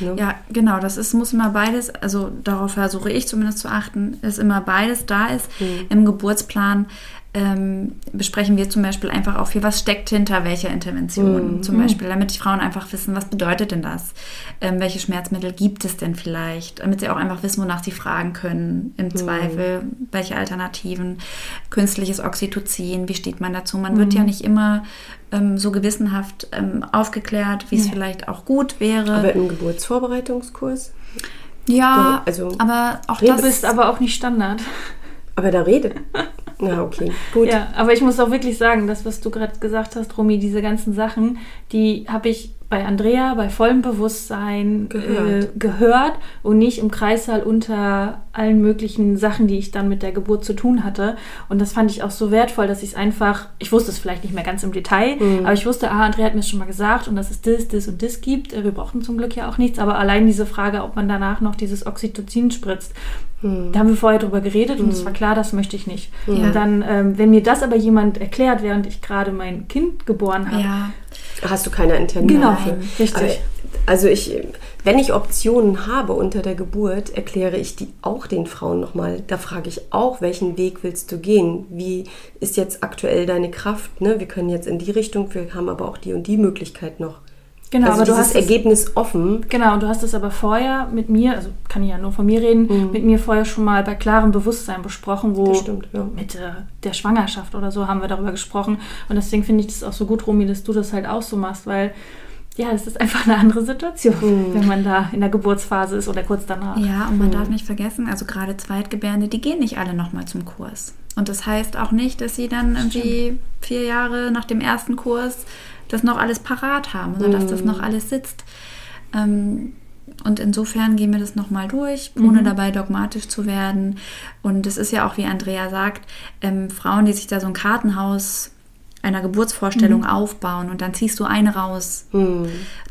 Ne? Ja, genau, das ist, muss immer beides, also darauf versuche ich zumindest zu achten, dass immer beides da ist. Im Geburtsplan ähm, besprechen wir zum Beispiel einfach auch viel, was steckt hinter welcher Intervention. Zum Beispiel, damit die Frauen einfach wissen, was bedeutet denn das? Ähm, welche Schmerzmittel gibt es denn vielleicht? Damit sie auch einfach wissen, wonach sie fragen können. Im Zweifel, welche Alternativen? Künstliches Oxytocin, wie steht man dazu? Man wird ja nicht immer ähm, so gewissenhaft ähm, aufgeklärt, wie es vielleicht auch gut wäre. Aber im Geburtsvorbereitungskurs? Ja, also- aber auch Du Du das bist aber auch nicht Standard. Aber da redet. [laughs] Na, okay, gut. Ja, aber ich muss auch wirklich sagen, das, was du gerade gesagt hast, Romy, diese ganzen Sachen, die habe ich bei Andrea bei vollem Bewusstsein Gehört. Äh, gehört und nicht im Kreissaal unter allen möglichen Sachen, die ich dann mit der Geburt zu tun hatte. Und das fand ich auch so wertvoll, dass ich es einfach, ich wusste es vielleicht nicht mehr ganz im Detail, aber ich wusste, ah, Andrea hat mir es schon mal gesagt und dass es das, das und das gibt. Äh, Wir brauchten zum Glück ja auch nichts, aber allein diese Frage, ob man danach noch dieses Oxytocin spritzt, da haben wir vorher drüber geredet und es war klar, das möchte ich nicht. Und dann, ähm, wenn mir das aber jemand erklärt, während ich gerade mein Kind geboren habe, ja, Hast du keine internen Genau, dafür. richtig. Aber, also ich, wenn ich Optionen habe unter der Geburt, erkläre ich die auch den Frauen nochmal. Da frage ich auch, welchen Weg willst du gehen? Wie ist jetzt aktuell deine Kraft? Ne? Wir können jetzt in die Richtung, wir haben aber auch die und die Möglichkeit noch. Genau, also aber du hast es- Ergebnis offen. Genau, du hast es aber vorher mit mir, also kann ich ja nur von mir reden, mit mir vorher schon mal bei klarem Bewusstsein besprochen, wo Mhm. Das stimmt, ja. mit äh, der Schwangerschaft oder so haben wir darüber gesprochen. Und deswegen finde ich das auch so gut, Romy, dass du das halt auch so machst, weil ja, es ist einfach eine andere Situation, Mhm. wenn man da in der Geburtsphase ist oder kurz danach. Ja, und man darf nicht vergessen, also gerade Zweitgebärende, die gehen nicht alle nochmal zum Kurs. Und das heißt auch nicht, dass sie dann irgendwie vier Jahre nach dem ersten Kurs das noch alles parat haben oder dass das noch alles sitzt. Ähm, und insofern gehen wir das nochmal durch, ohne dabei dogmatisch zu werden. Und es ist ja auch, wie Andrea sagt, ähm, Frauen, die sich da so ein Kartenhaus einer Geburtsvorstellung aufbauen und dann ziehst du eine raus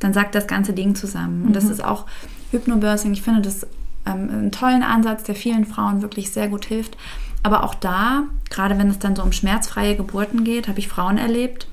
dann sagt das ganze Ding zusammen. Und das ist auch Hypnobirthing. Ich finde das ähm, einen tollen Ansatz, der vielen Frauen wirklich sehr gut hilft. Aber auch da, gerade wenn es dann so um schmerzfreie Geburten geht, habe ich Frauen erlebt,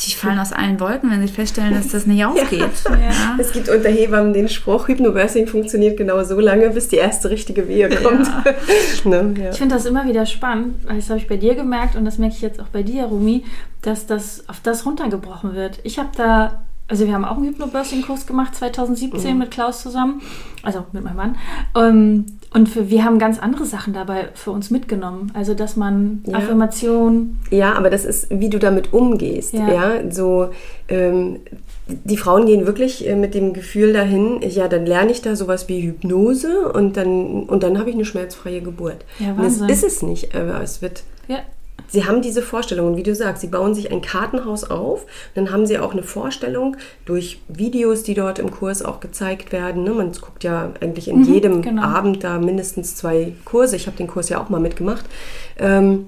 die fallen aus allen Wolken, wenn sie feststellen, dass das nicht [laughs] aufgeht. Ja. Es gibt unter Hebammen den Spruch, Hypnobirthing funktioniert genau so lange, bis die erste richtige Wehe kommt. [laughs] ne? ja. Ich finde das immer wieder spannend, weil das habe ich bei dir gemerkt und das merke ich jetzt auch bei dir, Rumi, dass das auf das runtergebrochen wird. Ich habe da, also wir haben auch einen Hypnobirthing-Kurs gemacht, 2017 mit Klaus zusammen, also mit meinem Mann. Ähm, und für, wir haben ganz andere Sachen dabei für uns mitgenommen. Also, dass man Ja. Affirmation, Ja, aber das ist, wie du damit umgehst. Ja. Ja, so ähm, die Frauen gehen wirklich äh, mit dem Gefühl dahin, ja, dann lerne ich da sowas wie Hypnose und dann und dann habe ich eine schmerzfreie Geburt. Ja, und das Wahnsinn. ist es nicht, aber es wird ja, Sie haben diese Vorstellung, und wie du sagst, sie bauen sich ein Kartenhaus auf. Dann haben sie auch eine Vorstellung durch Videos, die dort im Kurs auch gezeigt werden. Ne? Man guckt ja eigentlich in jedem genau. Abend da mindestens zwei Kurse. Ich habe den Kurs ja auch mal mitgemacht. Ähm,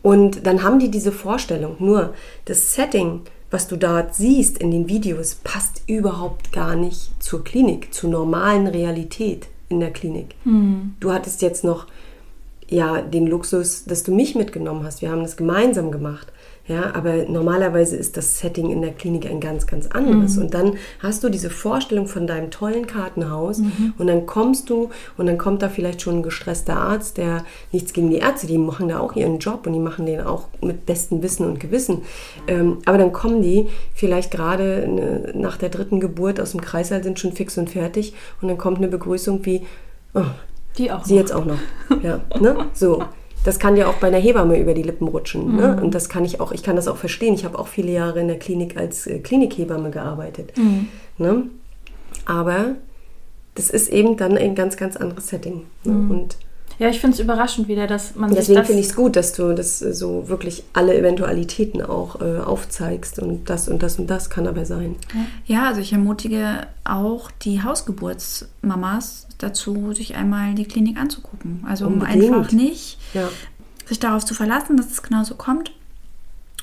und dann haben die diese Vorstellung. Nur das Setting, was du dort siehst in den Videos, passt überhaupt gar nicht zur Klinik, zur normalen Realität in der Klinik. Du hattest jetzt noch ja, den Luxus, dass du mich mitgenommen hast. Wir haben das gemeinsam gemacht. Ja, aber normalerweise ist das Setting in der Klinik ein ganz, ganz anderes. Und dann hast du diese Vorstellung von deinem tollen Kartenhaus und dann kommst du und dann kommt da vielleicht schon ein gestresster Arzt, der nichts gegen die Ärzte, die machen da auch ihren Job und die machen den auch mit bestem Wissen und Gewissen. Ähm, aber dann kommen die vielleicht gerade ne, nach der dritten Geburt aus dem Kreißsaal, sind schon fix und fertig und dann kommt eine Begrüßung wie, oh, die auch. Sie noch. jetzt auch noch. Ja, ne? So. Das kann dir auch bei einer Hebamme über die Lippen rutschen. Ne? Und das kann ich auch, ich kann das auch verstehen. Ich habe auch viele Jahre in der Klinik als äh, Klinikhebamme gearbeitet. Ne? Aber das ist eben dann ein ganz, ganz anderes Setting. Ne? Und Ja, ich finde es überraschend wieder, dass man sich deswegen finde ich es gut, dass du das äh, so wirklich alle Eventualitäten auch äh, aufzeigst. Und das und das und das kann aber sein. Ja, also ich ermutige auch die Hausgeburtsmamas dazu, sich einmal die Klinik anzugucken. Also um Unbedingt. einfach nicht Ja. sich darauf zu verlassen, dass es genauso kommt,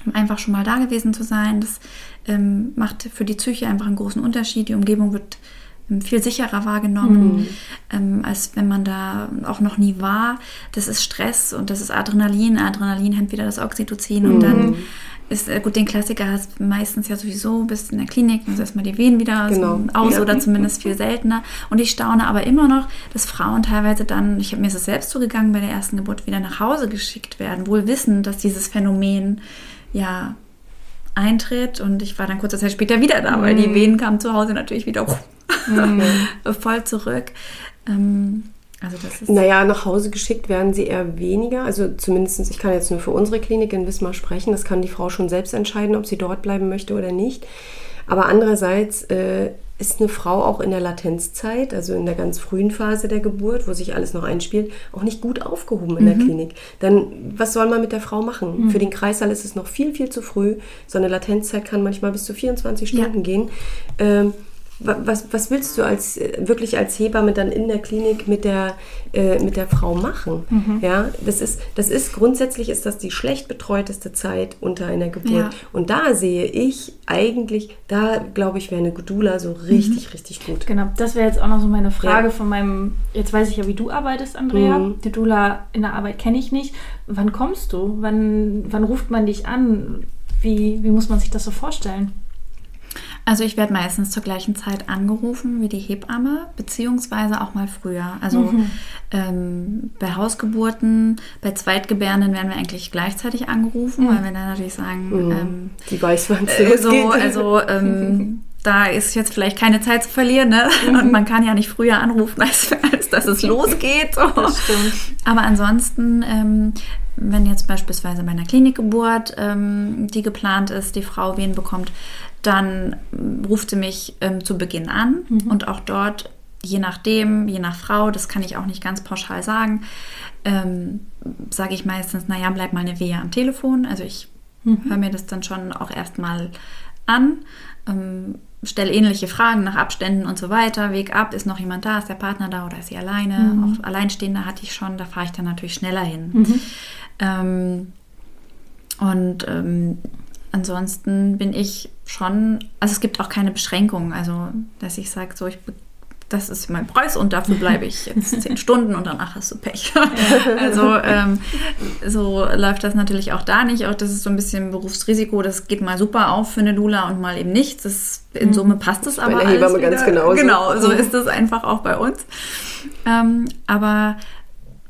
um einfach schon mal da gewesen zu sein. Das ähm, macht für die Psyche einfach einen großen Unterschied. Die Umgebung wird viel sicherer wahrgenommen, ähm, als wenn man da auch noch nie war. Das ist Stress und das ist Adrenalin. Adrenalin hemmt wieder das Oxytocin und dann ist, äh, gut, den Klassiker hast du meistens ja sowieso, bist in der Klinik, dann erstmal die Wehen wieder aus, Genau. aus Ja. oder zumindest viel seltener. Und ich staune aber immer noch, dass Frauen teilweise dann, ich habe mir es selbst zugegangen, bei der ersten Geburt wieder nach Hause geschickt werden, wohl wissend, dass dieses Phänomen ja eintritt. Und ich war dann kurze Zeit später wieder da, weil Mhm. die Wehen kamen zu Hause natürlich wieder [laughs] voll zurück. Ähm, also das ist Naja, nach Hause geschickt werden sie eher weniger. Also zumindest, ich kann jetzt nur für unsere Klinik in Wismar sprechen. Das kann die Frau schon selbst entscheiden, ob sie dort bleiben möchte oder nicht. Aber andererseits äh, ist eine Frau auch in der Latenzzeit, also in der ganz frühen Phase der Geburt, wo sich alles noch einspielt, auch nicht gut aufgehoben in der Klinik. Dann, was soll man mit der Frau machen? Für den Kreißsaal ist es noch viel, viel zu früh. So eine Latenzzeit kann manchmal bis zu 24 Ja. Stunden gehen. Ähm, was, was willst du als äh, wirklich als Hebamme dann in der Klinik mit der, äh, mit der Frau machen? Mhm. Ja, das ist, das ist grundsätzlich ist das die schlecht betreuteste Zeit unter einer Geburt. Ja. Und da sehe ich eigentlich, da glaube ich, wäre eine Doula so richtig, richtig gut. Genau, das wäre jetzt auch noch so meine Frage Ja. von meinem, jetzt weiß ich ja, wie du arbeitest, Andrea. Mhm. Die Dula in der Arbeit kenne ich nicht. Wann kommst du? Wann, wann ruft man dich an? Wie, wie muss man sich das so vorstellen? Also ich werde meistens zur gleichen Zeit angerufen wie die Hebamme, beziehungsweise auch mal früher. Also ähm, bei Hausgeburten, bei Zweitgebärenden werden wir eigentlich gleichzeitig angerufen, weil wir dann natürlich sagen, ähm, Die weiß, wann es äh, so, also ähm, [laughs] da ist jetzt vielleicht keine Zeit zu verlieren, ne? Und man kann ja nicht früher anrufen, als, als dass es losgeht. So. Das stimmt. Aber ansonsten, ähm, wenn jetzt beispielsweise bei einer Klinikgeburt, ähm, die geplant ist, die Frau Wehen bekommt, dann ruft sie mich ähm, zu Beginn an und auch dort, je nachdem, je nach Frau, das kann ich auch nicht ganz pauschal sagen, ähm, sage ich meistens, naja, bleib mal eine Wehe am Telefon. Also ich höre mir das dann schon auch erstmal an, ähm, stelle ähnliche Fragen nach Abständen und so weiter. Weg ab, ist noch jemand da, ist der Partner da oder ist sie alleine? Auch Alleinstehende hatte ich schon, da fahre ich dann natürlich schneller hin. Ähm, und ähm, ansonsten bin ich schon, also es gibt auch keine Beschränkungen, also dass ich sage, so ich das ist mein Preis und dafür bleibe ich jetzt [laughs] zehn Stunden und danach hast du Pech. [laughs] also ähm, so läuft das natürlich auch da nicht. Auch das ist so ein bisschen Berufsrisiko. Das geht mal super auf für eine Dula und mal eben nicht. Das, in Summe passt es aber der alles Hebamme ganz genauso. Genau, so Mhm. ist es einfach auch bei uns. Ähm, aber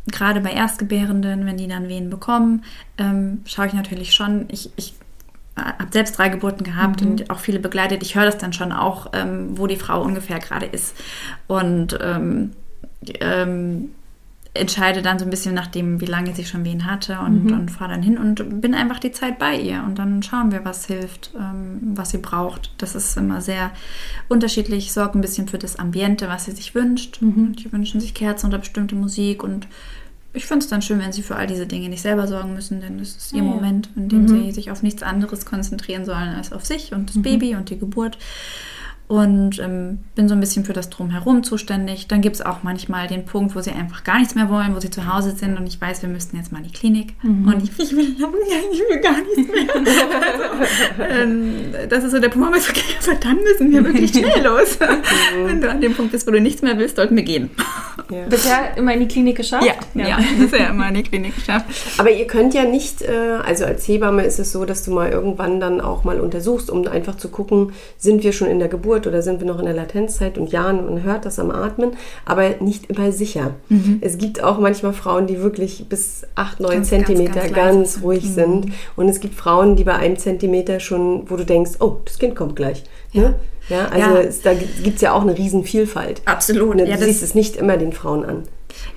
gerade bei Erstgebärenden, wenn die dann Wehen bekommen, ähm, schaue ich natürlich schon, ich, ich habe selbst drei Geburten gehabt und auch viele begleitet. Ich höre das dann schon auch, ähm, wo die Frau ungefähr gerade ist. Und ähm, ähm, entscheide dann so ein bisschen nachdem, wie lange sie schon Wehen hatte und, und fahre dann hin und bin einfach die Zeit bei ihr. Und dann schauen wir, was hilft, ähm, was sie braucht. Das ist immer sehr unterschiedlich. Ich sorge ein bisschen für das Ambiente, was sie sich wünscht. Die wünschen sich Kerzen oder bestimmte Musik und ich finde es dann schön, wenn sie für all diese Dinge nicht selber sorgen müssen, denn das ist ihr Ja. Moment, in dem sie sich auf nichts anderes konzentrieren sollen als auf sich und das Baby und die Geburt. Und ähm, bin so ein bisschen für das Drumherum zuständig. Dann gibt es auch manchmal den Punkt, wo sie einfach gar nichts mehr wollen, wo sie zu Hause sind und ich weiß, wir müssten jetzt mal in die Klinik. Und ich, ich, will, [laughs] ich will gar nichts mehr. also, [laughs] ähm, das ist so der Punkt, wo ich so, okay, verdammt, müssen wir wirklich schnell [laughs] los. Wenn du an dem Punkt bist, wo du nichts mehr willst, sollten wir gehen. Ja. Bisher immer in die Klinik geschafft? Ja, ja. ja immer in die Klinik geschafft. Aber ihr könnt ja nicht, äh, also als Hebamme ist es so, dass du mal irgendwann dann auch mal untersuchst, um einfach zu gucken, sind wir schon in der Geburt oder sind wir noch in der Latenzzeit? Und ja, man hört das am Atmen, aber nicht immer sicher. Es gibt auch manchmal Frauen, die wirklich bis 8, 9 Mhm. Ganz, Zentimeter ganz, ganz, ganz ruhig Mhm. sind. Und es gibt Frauen, die bei einem Zentimeter schon, wo du denkst, oh, das Kind kommt gleich. Ne? Ja, also Ja. Es, da gibt es ja auch eine riesen Vielfalt. Absolut. Ne, Ja, du das- siehst es nicht immer den Frauen an.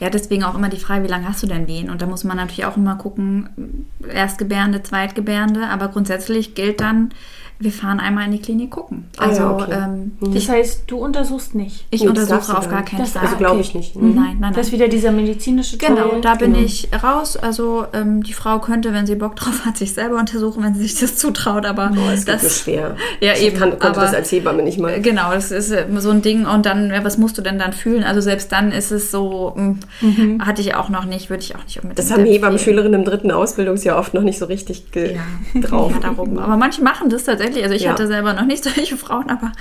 Ja, deswegen auch immer die Frage, wie lange hast du denn Wehen? Und da muss man natürlich auch immer gucken, Erstgebärende, Zweitgebärende, aber grundsätzlich gilt dann, wir fahren einmal in die Klinik gucken. Ah ja, Also okay. ähm, Das heißt, du untersuchst nicht. ich Nee, das untersuche auf gar keinen Das- Fall. Also Ah, glaube ich nicht. Nein, nein, nein. Das ist wieder dieser medizinische Genau, Teil. da bin genau. ich raus. Also ähm, die Frau könnte, wenn sie Bock drauf hat, sich selber untersuchen, wenn sie sich das zutraut. Aber es gibt so das, schwer. [laughs] Ja, ich eben, kann, konnte aber- das als Hebamme nicht mal. Genau, das ist äh, so ein Ding. Und dann, ja, was musst du denn dann fühlen? Also selbst dann ist es so, mh, hatte ich auch noch nicht, würde ich auch nicht unbedingt Das haben. Hebammenschülerinnen im dritten Ausbildungsjahr oft noch nicht so richtig ge ja, drauf. [laughs] Ja, darum. Aber manche machen das tatsächlich. Also ich Ja. hatte selber noch nicht [laughs] solche Frauen, aber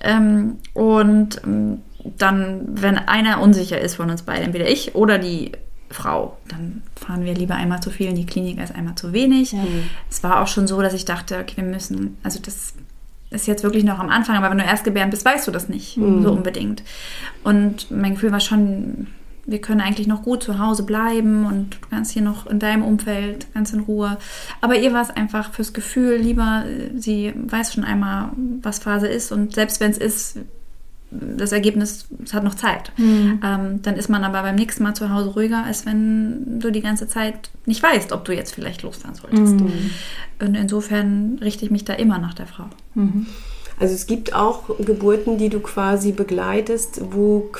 ähm, und ähm, dann, wenn einer unsicher ist von uns beiden, entweder ich oder die Frau, dann fahren wir lieber einmal zu viel in die Klinik als einmal zu wenig. Es war auch schon so, dass ich dachte, okay, wir müssen, also das ist jetzt wirklich noch am Anfang, aber wenn du erst gebären bist, weißt du das nicht so unbedingt. Und mein Gefühl war schon, wir können eigentlich noch gut zu Hause bleiben und du kannst hier noch in deinem Umfeld ganz in Ruhe. Aber ihr war es einfach fürs Gefühl lieber, sie weiß schon einmal, was Phase ist und selbst wenn es ist, das Ergebnis, es hat noch Zeit. Ähm, dann ist man aber beim nächsten Mal zu Hause ruhiger, als wenn du die ganze Zeit nicht weißt, ob du jetzt vielleicht losfahren solltest. Und insofern richte ich mich da immer nach der Frau. Also es gibt auch Geburten, die du quasi begleitest, wo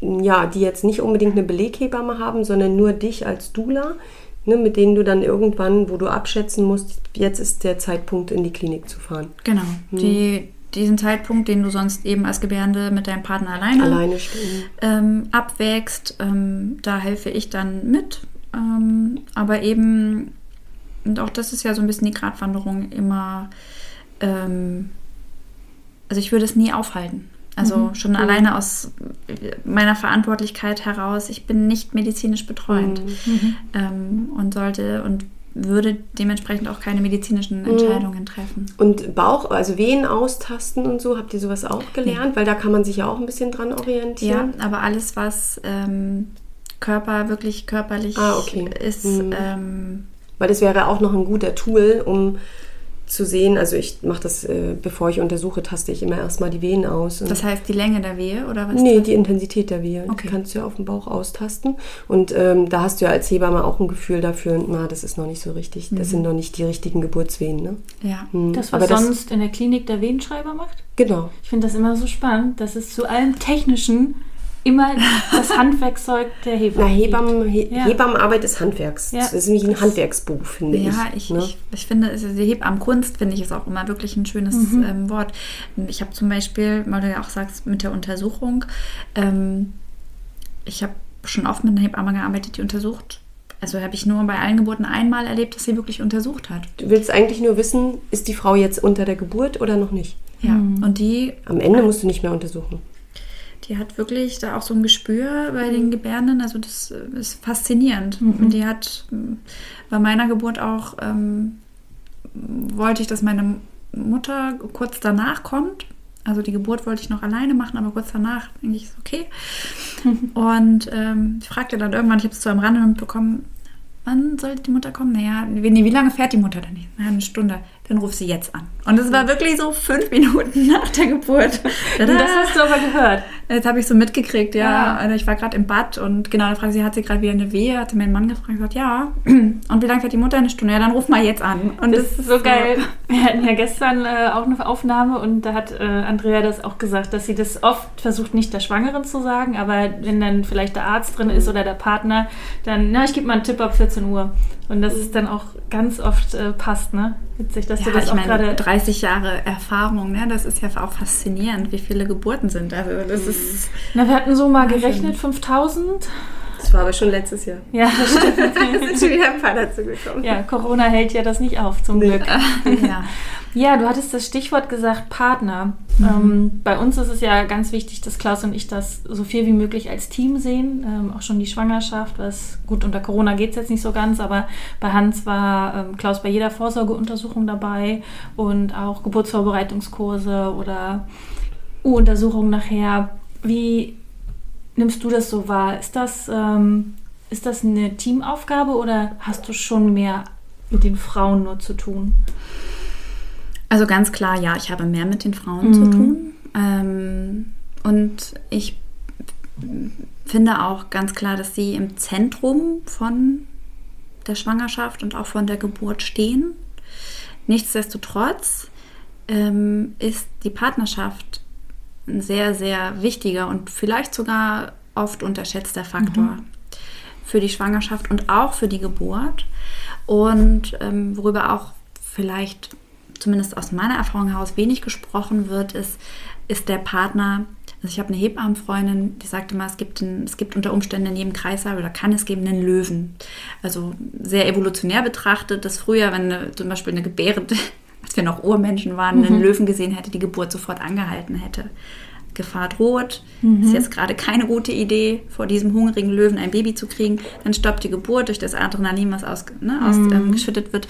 ja, die jetzt nicht unbedingt eine Beleghebamme haben, sondern nur dich als Dula, ne, mit denen du dann irgendwann, wo du abschätzen musst, jetzt ist der Zeitpunkt in die Klinik zu fahren. Genau. Die, diesen Zeitpunkt, den du sonst eben als Gebärende mit deinem Partner alleine, Alleine ähm, abwägst, ähm, da helfe ich dann mit. Ähm, aber eben, und auch das ist ja so ein bisschen die Gratwanderung, immer, ähm, also ich würde es nie aufhalten. Also schon alleine aus meiner Verantwortlichkeit heraus, ich bin nicht medizinisch betreuend ähm, und sollte und würde dementsprechend auch keine medizinischen Entscheidungen treffen. Und Bauch, also Wehen austasten und so, habt ihr sowas auch gelernt? Weil da kann man sich ja auch ein bisschen dran Ja, orientieren. aber alles, was ähm, Körper wirklich körperlich Ah, okay. ist, Mhm. ähm, Weil das wäre auch noch ein guter Tool, um zu sehen, also ich mache das, äh, bevor ich untersuche, taste ich immer erstmal die Wehen aus. Und Das heißt die Länge der Wehe oder was? Nee, die Intensität der Wehe. Okay. Die kannst du ja auf dem Bauch austasten. Und ähm, da hast du ja als Hebamme auch ein Gefühl dafür, na, das ist noch nicht so richtig. Das sind noch nicht die richtigen Geburtswehen. Ne? Ja. Hm. Das, was Aber das, sonst in der Klinik der Wehenschreiber macht? Genau. Ich finde das immer so spannend, dass es zu allem Technischen immer das Handwerkszeug der Hebamme Na. Hebammen, He Ja. Hebammenarbeit ist Handwerks. Ja. Das ist nämlich ein Handwerksbuch, finde Ja, ich. ich, ne? ich, ich finde, die Hebammenkunst, finde ich, ist auch immer wirklich ein schönes Mhm. ähm, Wort. Ich habe zum Beispiel, weil du ja auch sagst, mit der Untersuchung, ähm, ich habe schon oft mit einer Hebamme gearbeitet, die untersucht. Also habe ich nur bei allen Geburten einmal erlebt, dass sie wirklich untersucht hat. Du willst eigentlich nur wissen, ist die Frau jetzt unter der Geburt oder noch nicht? Ja, und die, Am Ende musst du nicht mehr untersuchen. Die hat wirklich da auch so ein Gespür bei den Gebärenden. Also das äh, ist faszinierend. Und die hat ähm, bei meiner Geburt auch, ähm, wollte ich, dass meine Mutter kurz danach kommt. Also die Geburt wollte ich noch alleine machen, aber kurz danach denke ich, ist okay. [laughs] Und ähm, ich fragte dann irgendwann, ich habe es so am Rande mitbekommen, wann soll die Mutter kommen? Naja, wie, nee, wie lange fährt die Mutter denn? Naja, eine Stunde. Dann ruf sie jetzt an. Und es war wirklich so fünf Minuten nach der Geburt. Das hast du aber gehört. Jetzt habe ich so mitgekriegt, ja. Ah. Also ich war gerade im Bad und genau, da fragte sie, hat sie gerade wieder eine Wehe? Hatte mein Mann gefragt, gesagt, ja. Und wie lange fährt die Mutter? Eine Stunde. Ja, dann ruf mal jetzt an. Und Das ist so geil. Wir hatten ja gestern äh, auch eine Aufnahme und da hat äh, Andrea das auch gesagt, dass sie das oft versucht, nicht der Schwangeren zu sagen, aber wenn dann vielleicht der Arzt drin ist oder der Partner, dann, na, ich gebe mal einen Tipp ab 14 Uhr. Und das ist dann auch ganz oft äh, passt, ne? Witzig, dass du Ja, das ich auch meine, gerade. 30 Jahre Erfahrung, ne? das ist ja auch faszinierend, wie viele Geburten sind. Also das ist Na, wir hatten so mal gerechnet, 5000. Das war aber schon letztes Jahr. Ja, [laughs] das sind schon wieder ein paar dazu gekommen. ja, Corona hält ja das nicht auf, zum. Glück. [laughs] ja. Ja, du hattest das Stichwort gesagt, Partner. Ähm, bei uns ist es ja ganz wichtig, dass Klaus und ich das so viel wie möglich als Team sehen. Ähm, auch schon die Schwangerschaft, was gut unter Corona geht es jetzt nicht so ganz, aber bei Hans war ähm, Klaus bei jeder Vorsorgeuntersuchung dabei und auch Geburtsvorbereitungskurse oder U-Untersuchungen nachher. Wie nimmst du das so wahr? Ist das, ähm, ist das eine Teamaufgabe oder hast du schon mehr mit den Frauen nur zu tun? Also ganz klar, ja, ich habe mehr mit den Frauen zu tun. Ähm, und ich finde auch ganz klar, dass sie im Zentrum von der Schwangerschaft und auch von der Geburt stehen. Nichtsdestotrotz ähm, ist die Partnerschaft ein sehr, sehr wichtiger und vielleicht sogar oft unterschätzter Faktor für die Schwangerschaft und auch für die Geburt. Und ähm, worüber auch vielleicht zumindest aus meiner Erfahrung heraus wenig gesprochen wird, ist, ist der Partner. Also ich habe eine Hebammenfreundin, die sagte mal, es gibt, ein, es gibt unter Umständen in jedem Kreislauf oder kann es geben einen Löwen. Also sehr evolutionär betrachtet, dass früher, wenn eine, zum Beispiel eine Gebärende, als wir noch Urmenschen waren, einen Löwen gesehen hätte, die Geburt sofort angehalten hätte. Gefahr droht, ist jetzt gerade keine gute Idee, vor diesem hungrigen Löwen ein Baby zu kriegen, dann stoppt die Geburt durch das Adrenalin, was aus, ne, aus, ähm, geschüttet wird.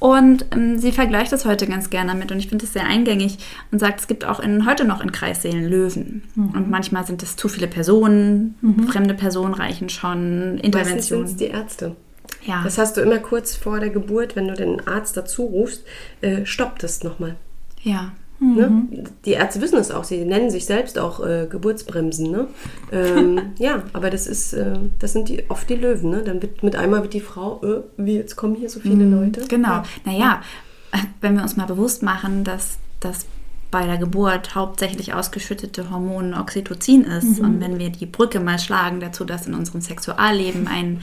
Und ähm, sie vergleicht das heute ganz gerne damit und ich finde es sehr eingängig und sagt, es gibt auch in, heute noch in Kreissälen Löwen. Und manchmal sind es zu viele Personen, fremde Personen reichen schon, Meistens sind Interventionen. die Ärzte. Ja. Das hast du immer kurz vor der Geburt, wenn du den Arzt dazu rufst, äh, stoppt es nochmal. ja. Ne? Die Ärzte wissen es auch, sie nennen sich selbst auch äh, Geburtsbremsen. Ne? Ähm, [laughs] ja, aber das ist, äh, das sind die, oft die Löwen. Ne? Dann wird mit einmal wird die Frau, äh, wie jetzt kommen hier so viele Leute. Genau. Ja. Naja, [laughs] wenn wir uns mal bewusst machen, dass das bei der Geburt hauptsächlich ausgeschüttete Hormon Oxytocin ist und wenn wir die Brücke mal schlagen dazu, dass in unserem Sexualleben ein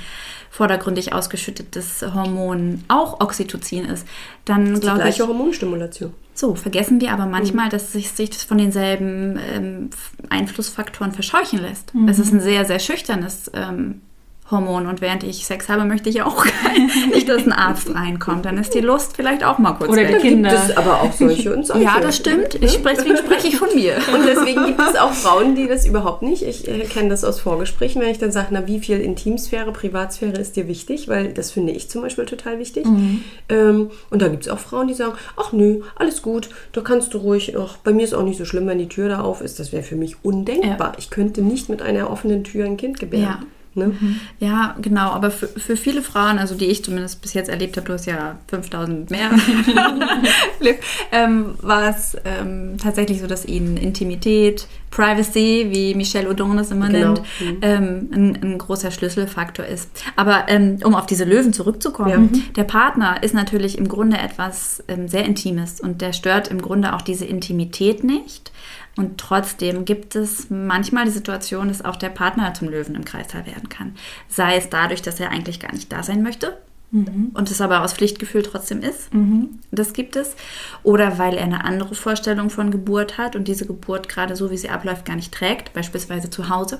vordergründig ausgeschüttetes Hormon auch Oxytocin ist, dann glaube ich, gleiche Hormonstimulation. so vergessen wir aber manchmal, dass sich, sich das von denselben ähm, Einflussfaktoren verscheuchen lässt. Es ist ein sehr, sehr schüchternes ähm, Hormon und während ich Sex habe, möchte ich auch nicht, dass ein Arzt reinkommt. Dann ist die Lust vielleicht auch mal kurz Oder weg. die Kinder. Gibt es aber auch solche und solche. Ja, das stimmt. Ich spreche, deswegen spreche ich von mir. Und deswegen gibt es auch Frauen, die das überhaupt nicht. Ich äh, kenne das aus Vorgesprächen, wenn ich dann sage, na, wie viel Intimsphäre, Privatsphäre ist dir wichtig? Weil das finde ich zum Beispiel total wichtig. Ähm, und da gibt es auch Frauen, die sagen, ach nö, alles gut, da kannst du ruhig, ach, bei mir ist auch nicht so schlimm, wenn die Tür da auf ist. Das wäre für mich undenkbar. Ich könnte nicht mit einer offenen Tür ein Kind gebären. Ja. Ne? Ja, genau. Aber für, für viele Frauen, also die ich zumindest bis jetzt erlebt habe, du hast ja 5000 mehr, [laughs] erlebt, ähm, war es ähm, tatsächlich so, dass ihnen Intimität, Privacy, wie Michelle Odon das immer Genau. nennt, ähm, ein, ein großer Schlüsselfaktor ist. Aber ähm, um auf diese Löwen zurückzukommen, der Partner ist natürlich im Grunde etwas ähm, sehr Intimes und der stört im Grunde auch diese Intimität nicht. Und trotzdem gibt es manchmal die Situation, dass auch der Partner zum Löwen im Kreißsaal werden kann. Sei es dadurch, dass er eigentlich gar nicht da sein möchte und es aber aus Pflichtgefühl trotzdem ist. Das gibt es. Oder weil er eine andere Vorstellung von Geburt hat und diese Geburt gerade so, wie sie abläuft, gar nicht trägt, beispielsweise zu Hause.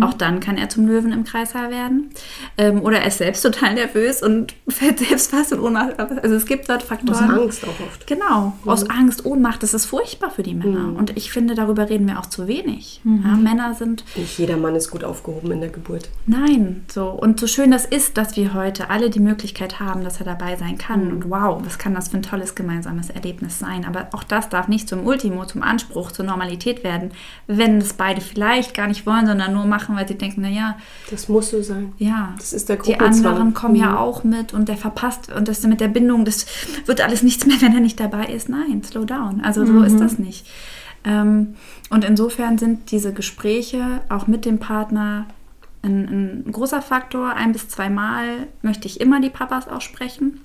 Auch dann kann er zum Löwen im Kreißsaal werden. Ähm, oder er ist selbst total nervös und [laughs] fällt selbst fast in Ohnmacht. Also es gibt dort Aus Faktoren. Angst auch oft. Genau, aus Angst, Ohnmacht, das ist furchtbar für die Männer. Und ich finde, darüber reden wir auch zu wenig. Ja, Männer sind, Nicht jeder Mann ist gut aufgehoben in der Geburt. nein, so. Und so schön das ist, dass wir heute alle die Möglichkeit haben, dass er dabei sein kann. Und wow, was kann das für ein tolles gemeinsames Erlebnis sein. Aber auch das darf nicht zum Ultimo, zum Anspruch, zur Normalität werden, wenn es beide vielleicht gar nicht wollen, sondern nur machen, weil sie denken, naja, Das muss so sein. ja, Das ist der die anderen kommen ja auch mit und der verpasst und das mit der Bindung, das wird alles nichts mehr, [laughs] wenn er nicht dabei ist. Nein, slow down. Also so ist das nicht. Ähm, und insofern sind diese Gespräche auch mit dem Partner ein, ein großer Faktor. Ein bis zweimal möchte ich immer die Papas auch sprechen.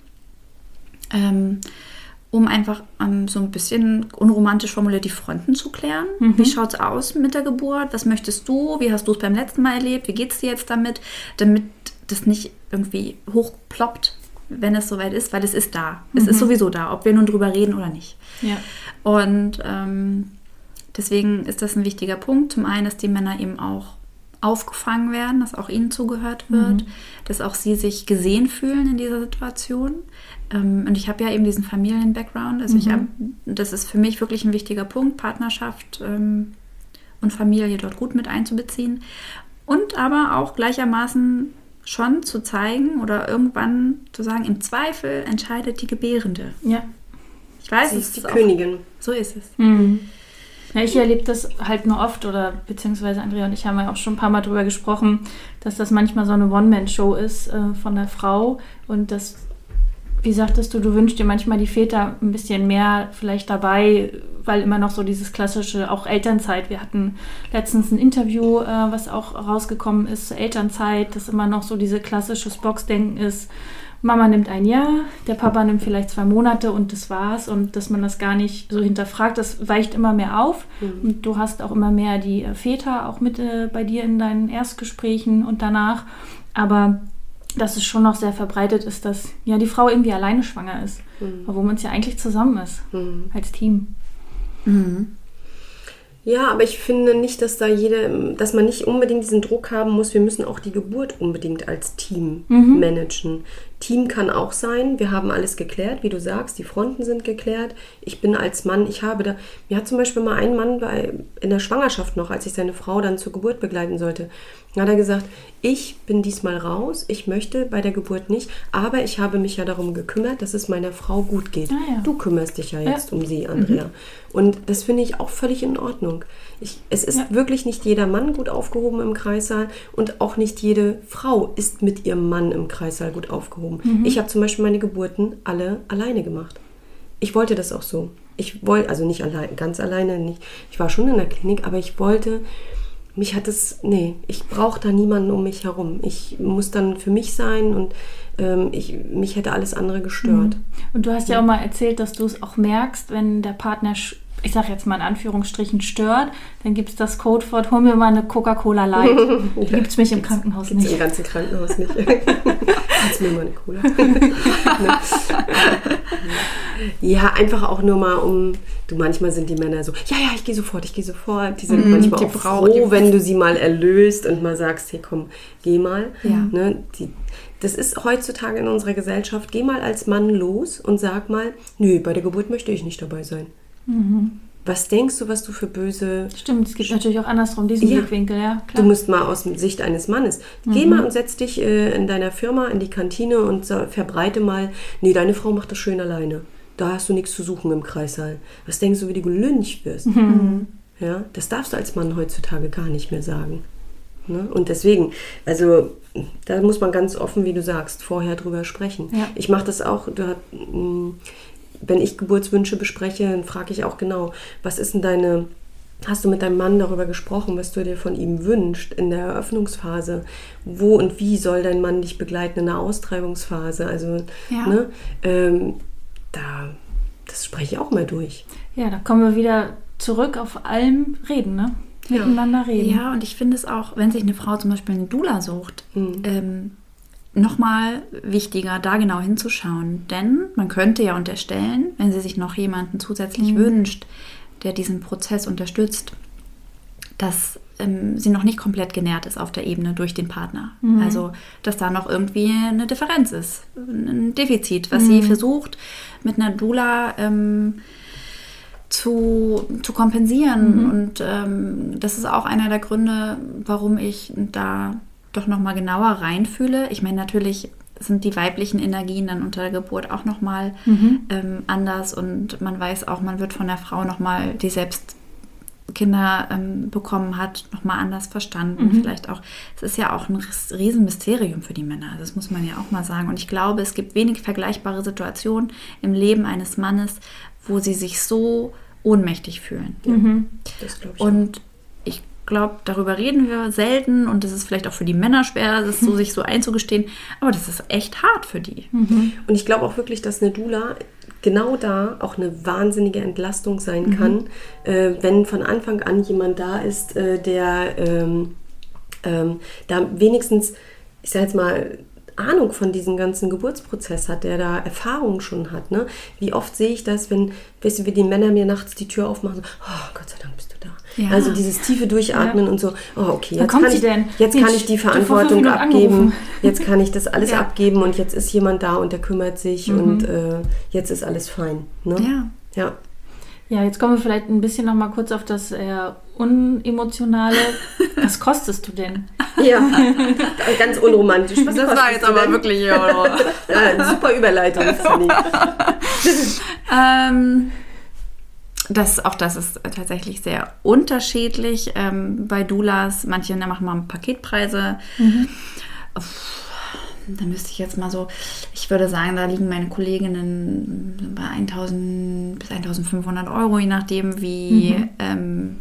Ähm, um einfach ähm, so ein bisschen unromantisch formuliert die Fronten zu klären. Wie schaut es aus mit der Geburt? Was möchtest du? Wie hast du es beim letzten Mal erlebt? Wie geht es dir jetzt damit? Damit das nicht irgendwie hochploppt, wenn es soweit ist, weil es ist da. Es ist sowieso da, ob wir nun drüber reden oder nicht. Ja. Und ähm, deswegen ist das ein wichtiger Punkt. Zum einen, dass die Männer eben auch aufgefangen werden, dass auch ihnen zugehört wird, dass auch sie sich gesehen fühlen in dieser Situation. Ähm, und ich habe ja eben diesen Familien-Background. Also ich hab, das ist für mich wirklich ein wichtiger Punkt, Partnerschaft ähm, und Familie dort gut mit einzubeziehen. Und aber auch gleichermaßen schon zu zeigen oder irgendwann zu sagen, im Zweifel entscheidet die Gebärende. Ja. Ich weiß, Sie es ist die ist auch, Königin. so ist es. Ja, ich erlebe das halt nur oft, oder beziehungsweise Andrea und ich haben ja auch schon ein paar Mal drüber gesprochen, dass das manchmal so eine One-Man-Show ist äh, von der Frau und das, wie sagtest du, du wünschst dir manchmal die Väter ein bisschen mehr vielleicht dabei, weil immer noch so dieses klassische, auch Elternzeit. Wir hatten letztens ein Interview, äh, was auch rausgekommen ist zur Elternzeit, dass immer noch so diese klassische Boxdenken ist. Mama nimmt ein Jahr, der Papa nimmt vielleicht zwei Monate und das war's. Und dass man das gar nicht so hinterfragt, das weicht immer mehr auf. Und du hast auch immer mehr die äh, Väter auch mit äh, bei dir in deinen Erstgesprächen und danach. Aber dass es schon noch sehr verbreitet ist, dass ja die Frau irgendwie alleine schwanger ist. Obwohl man es ja eigentlich zusammen ist, als Team. Ja, aber ich finde nicht, dass da jede, dass man nicht unbedingt diesen Druck haben muss, wir müssen auch die Geburt unbedingt als Team managen. Team kann auch sein, wir haben alles geklärt, wie du sagst, die Fronten sind geklärt. Ich bin als Mann, ich habe da, mir hat zum Beispiel mal ein Mann bei, in der Schwangerschaft noch, als ich seine Frau dann zur Geburt begleiten sollte, hat er gesagt, ich bin diesmal raus, ich möchte bei der Geburt nicht, aber ich habe mich ja darum gekümmert, dass es meiner Frau gut geht. Ah ja. Du kümmerst dich ja jetzt um sie, Andrea. Und das finde ich auch völlig in Ordnung. Ich, es ist Ja. wirklich nicht jeder Mann gut aufgehoben im Kreissaal und auch nicht jede Frau ist mit ihrem Mann im Kreissaal gut aufgehoben. Ich habe zum Beispiel meine Geburten alle alleine gemacht. Ich wollte das auch so. Ich wollte, also nicht allein, ganz alleine nicht. Ich war schon in der Klinik, aber ich wollte, mich hat es, nee, ich brauche da niemanden um mich herum. Ich muss dann für mich sein und ähm, ich, mich hätte alles andere gestört. Und du hast ja auch mal erzählt, dass du es auch merkst, wenn der Partner, ich sage jetzt mal in Anführungsstrichen, stört, dann gibt es das Codewort, hol mir mal eine Coca-Cola Light. [laughs] Die gibt es mich im Krankenhaus nicht. im ganzen Krankenhaus nicht. [laughs] Kannst mir mal eine Cola. [laughs] Ja, einfach auch nur mal um. Du, manchmal sind die Männer so, ja, ja, ich gehe sofort, ich gehe sofort. Die sind manchmal die auch Frau, froh, wenn du sie mal erlöst und mal sagst, hey komm, geh mal. Ja. Ne? Die, das ist heutzutage in unserer Gesellschaft, geh mal als Mann los und sag mal, nö, bei der Geburt möchte ich nicht dabei sein. Was denkst du, was du für böse Stimmt, es gibt natürlich auch andersrum diesen Ja. Blickwinkel, ja, Du klar. musst mal aus Sicht eines Mannes. Geh mal und setz dich äh, in deiner Firma in die Kantine und verbreite mal, nee, deine Frau macht das schön alleine. Da hast du nichts zu suchen im Kreissaal. Was denkst du, wie du gelüncht wirst? Ja, das darfst du als Mann heutzutage gar nicht mehr sagen. Ne? Und deswegen, also da muss man ganz offen, wie du sagst, vorher drüber sprechen. Ja. Ich mache das auch, da, mh, wenn ich Geburtswünsche bespreche, dann frage ich auch genau, was ist denn deine, hast du mit deinem Mann darüber gesprochen, was du dir von ihm wünschst in der Eröffnungsphase? Wo und wie soll dein Mann dich begleiten in der Austreibungsphase? Also, Ja. ne, ähm, da, das spreche ich auch mal durch. Ja, da kommen wir wieder zurück auf allem reden, ne? Miteinander reden. Ja, und ich finde es auch, wenn sich eine Frau zum Beispiel eine Dula sucht, Mhm. ähm, nochmal wichtiger, da genau hinzuschauen. Denn man könnte ja unterstellen, wenn sie sich noch jemanden zusätzlich wünscht, der diesen Prozess unterstützt, dass ähm, sie noch nicht komplett genährt ist auf der Ebene durch den Partner. Also, dass da noch irgendwie eine Differenz ist, ein Defizit, was sie versucht mit einer Dula ähm, zu, zu kompensieren. Und ähm, das ist auch einer der Gründe, warum ich da doch nochmal genauer reinfühle. Ich meine, natürlich sind die weiblichen Energien dann unter der Geburt auch nochmal ähm, anders und man weiß auch, man wird von der Frau nochmal, die selbst Kinder ähm, bekommen hat, nochmal anders verstanden. Vielleicht auch, es ist ja auch ein ries- Riesenmysterium für die Männer, das muss man ja auch mal sagen. Und ich glaube, es gibt wenig vergleichbare Situationen im Leben eines Mannes, wo sie sich so ohnmächtig fühlen. Das glaube ich. Und ich glaube, darüber reden wir selten und das ist vielleicht auch für die Männer schwer, das so sich so einzugestehen, aber das ist echt hart für die. Und ich glaube auch wirklich, dass eine Dula genau da auch eine wahnsinnige Entlastung sein kann, äh, wenn von Anfang an jemand da ist, äh, der ähm, ähm, da wenigstens, ich sage jetzt mal, Ahnung von diesem ganzen Geburtsprozess hat, der da Erfahrung schon hat. Ne? Wie oft sehe ich das, wenn, du, wie die Männer mir nachts die Tür aufmachen, so, oh Gott sei Dank bist. Ja. Also dieses tiefe Durchatmen und so, oh okay, jetzt, kann sie ich, denn? jetzt Mensch, kann ich die Verantwortung abgeben, angerufen. [laughs] jetzt kann ich das alles Ja. abgeben und jetzt ist jemand da und der kümmert sich und äh, jetzt ist alles fein. Ne? Ja. Ja. Ja, jetzt kommen wir vielleicht ein bisschen noch mal kurz auf das eher unemotionale. [laughs] Was kostest du denn? Ja, [laughs] ganz unromantisch. Was kostest du denn? wirklich. Ja, super Überleitung, Fanny. Ähm, das, auch das ist tatsächlich sehr unterschiedlich ähm, bei Doulas. Manche ne, machen mal Paketpreise. Uff, Da müsste ich jetzt mal so, ich würde sagen, da liegen meine Kolleginnen bei 1000 bis 1500 Euro, je nachdem, wie, ähm,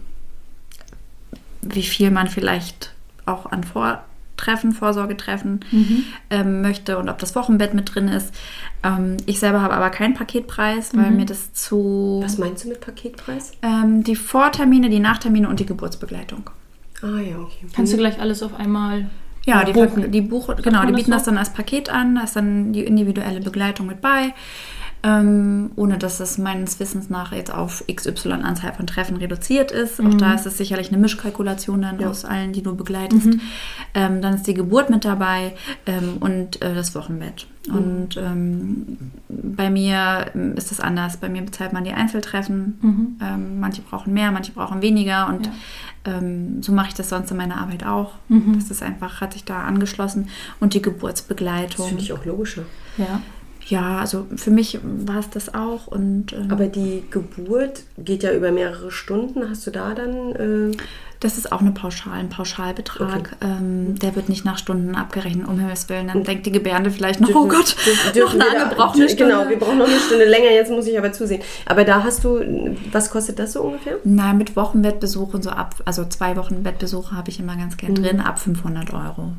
wie viel man vielleicht auch an Vortreffen, Vorsorgetreffen ähm, möchte und ob das Wochenbett mit drin ist. Ähm, ich selber habe aber keinen Paketpreis, weil mir das zu. Was meinst du mit Paketpreis? Ähm, die Vortermine, die Nachtermine und die Geburtsbegleitung. Ah ja, okay. Kannst du gleich alles auf einmal Ja, die, buchen? Die Buch, genau, die das bieten so? das dann als Paket an, da ist dann die individuelle Begleitung mit bei, ähm, ohne dass es meines Wissens nach jetzt auf XY Anzahl von Treffen reduziert ist. Auch da ist es sicherlich eine Mischkalkulation dann aus allen, die du begleitest. Ähm, dann ist die Geburt mit dabei ähm, und äh, das Wochenbett. Und ähm, bei mir ähm, ist es anders. Bei mir bezahlt man die Einzeltreffen. Ähm, manche brauchen mehr, manche brauchen weniger. Und Ja. ähm, so mache ich das sonst in meiner Arbeit auch. Das ist einfach, hat sich da angeschlossen. Und die Das Geburtsbegleitung. finde ich auch logischer. Ja. Ja, also für mich war es das auch. Und ähm, Aber die Geburt geht ja über mehrere Stunden. Hast du da dann. Äh, das ist auch eine Pauschal, ein Pauschalbetrag. Ähm, der wird nicht nach Stunden abgerechnet, um Himmels Willen. Dann denkt die Gebärde vielleicht noch, oh dürfen- Gott, dürfen- noch dürfen eine wir da- angebrochene Stunde. Genau, wir brauchen noch eine Stunde länger. Jetzt muss ich aber zusehen. Aber da hast du. Was kostet das so ungefähr? Na, mit Wochenbettbesuchen so ab, also zwei Wochen Bettbesuche habe ich immer ganz Mhm. gern drin, ab 500 Euro.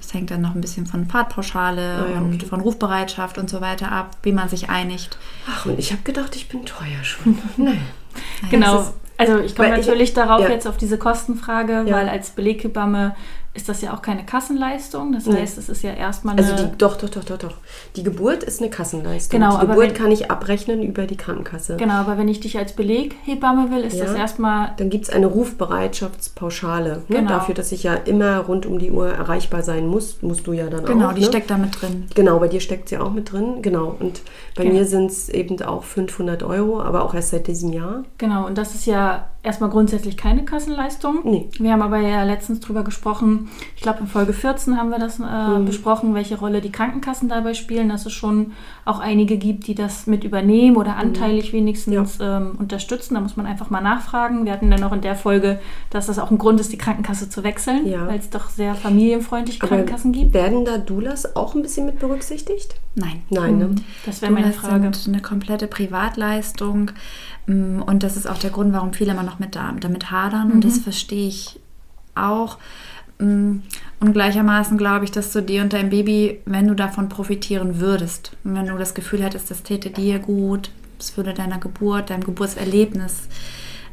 Das hängt dann noch ein bisschen von Fahrtpauschale Ah ja, und okay. von Rufbereitschaft und so weiter ab, wie man sich einigt. Ach, und ich habe gedacht, ich bin teuer schon. [laughs] Nein. Genau. Also ich komme Weil ich- natürlich darauf ja. jetzt auf diese Kostenfrage, Ja. weil als Beleghebamme ist das ja auch keine Kassenleistung. Das Nee. heißt, es ist ja erstmal eine... Also die, doch, doch, doch, doch, doch. Die Geburt ist eine Kassenleistung. Genau, die Geburt wenn- kann ich abrechnen über die Krankenkasse. genau, aber wenn ich dich als Beleghebamme will, ist Ja. das erstmal... Dann gibt es eine Rufbereitschaftspauschale. Ne? Genau. Dafür, dass ich ja immer rund um die Uhr erreichbar sein muss, musst du ja dann auch. Genau, die ne? steckt da mit drin. Genau, bei dir steckt sie auch mit drin. Genau. Und bei Genau. mir sind es eben auch 500 Euro, aber auch erst seit diesem Jahr. Genau, und das ist ja erstmal grundsätzlich keine Kassenleistung. Nee. Wir haben aber ja letztens drüber gesprochen, ich glaube in Folge 14 haben wir das äh, besprochen, welche Rolle die Krankenkassen dabei spielen, dass es schon auch einige gibt, die das mit übernehmen oder anteilig wenigstens ähm, unterstützen. Da muss man einfach mal nachfragen. Wir hatten dann auch in der Folge, dass das auch ein Grund ist, die Krankenkasse zu wechseln, Ja. weil es doch sehr familienfreundliche Aber Krankenkassen gibt. werden da Doulas auch ein bisschen mit berücksichtigt? Nein. Nein, ne? Das wäre meine Frage. sind eine komplette Privatleistung. Mm, Und das ist auch der Grund, warum viele immer noch mit da, damit hadern. Und Mhm. das verstehe ich auch. Mm, Und gleichermaßen glaube ich, dass du dir und dein Baby, wenn du davon profitieren würdest, und wenn du das Gefühl hättest, das täte dir gut, es würde deiner Geburt, deinem Geburtserlebnis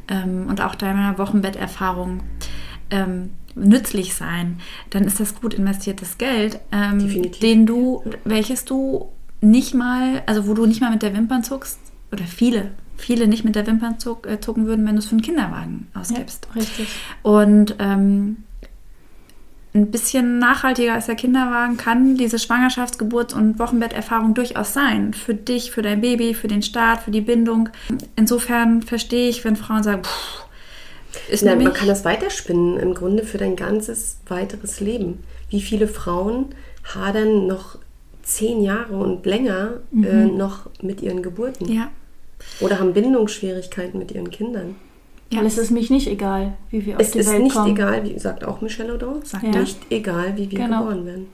ähm, und auch deiner Wochenbetterfahrung ähm, nützlich sein, dann ist das gut investiertes Geld, ähm, den du, welches du nicht mal, also wo du nicht mal mit der Wimpern zuckst, oder viele, viele nicht mit der Wimpern zuck, äh, zucken würden, wenn du es für einen Kinderwagen Ja, ausgibst. richtig. Und ähm, ein bisschen nachhaltiger als der Kinderwagen kann diese Schwangerschafts-, Geburts- und Wochenbetterfahrung durchaus sein. Für dich, für dein Baby, für den Start, für die Bindung. Insofern verstehe ich, wenn Frauen sagen, pff, ist Nein, man kann das weiterspinnen, im Grunde für dein ganzes weiteres Leben. Wie viele Frauen hadern noch zehn Jahre und länger äh, noch mit ihren Geburten? ja, Oder haben Bindungsschwierigkeiten mit ihren Kindern? Ja. Weil es ist mich nicht egal, wie wir auf Es die ist Welt nicht kommen. egal, wie sagt auch Michelle Audin, Sagt Ja. er. nicht egal, wie wir Genau. geboren werden.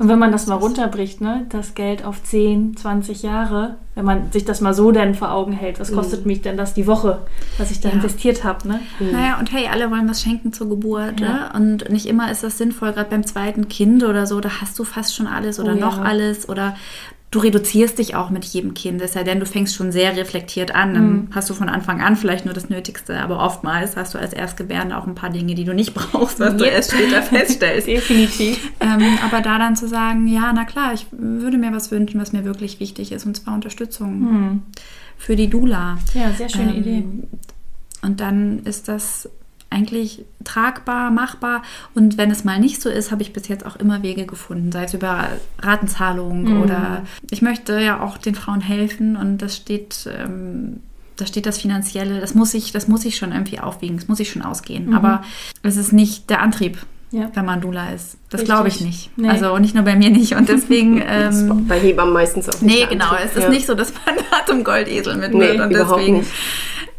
Und wenn man das mal runterbricht, ne, das Geld auf 10, 20 Jahre, wenn man sich das mal so dann vor Augen hält, was kostet mich denn das die Woche, was ich da Ja. investiert habe, ne? Naja, und hey, alle wollen was schenken zur Geburt. Ja. Ne? Und nicht immer ist das sinnvoll, gerade beim zweiten Kind oder so, da hast du fast schon alles oder Oh ja. noch alles. Oder du reduzierst dich auch mit jedem Kind. Es sei denn, du fängst schon sehr reflektiert an. Dann Mhm. hast du von Anfang an vielleicht nur das Nötigste. Aber oftmals hast du als Erstgebärende auch ein paar Dinge, die du nicht [laughs] brauchst, was du Yep. erst später feststellst. [laughs] Definitiv. ähm, aber da dann zu sagen, ja, na klar, ich würde mir was wünschen, was mir wirklich wichtig ist, und zwar Unterstützung für die Dula. Ja, sehr schöne Ähm, Idee. Und dann ist das eigentlich tragbar, machbar. Und wenn es mal nicht so ist, habe ich bis jetzt auch immer Wege gefunden, sei es über Ratenzahlung oder ich möchte ja auch den Frauen helfen und das steht, ähm, da steht das Finanzielle, das muss ich, das muss ich schon irgendwie aufwiegen, das muss ich schon ausgehen. Aber es ist nicht der Antrieb. Ja. Wenn man Dula ist. Das glaube ich nicht. Nee. Also nicht nur bei mir nicht. Und deswegen. [laughs] Ähm, bei Hebammen meistens auch nicht Nee, genau. Antrieb. Es ist Ja. nicht so, dass man [laughs] da zum Goldesel mit Nee. Und deswegen.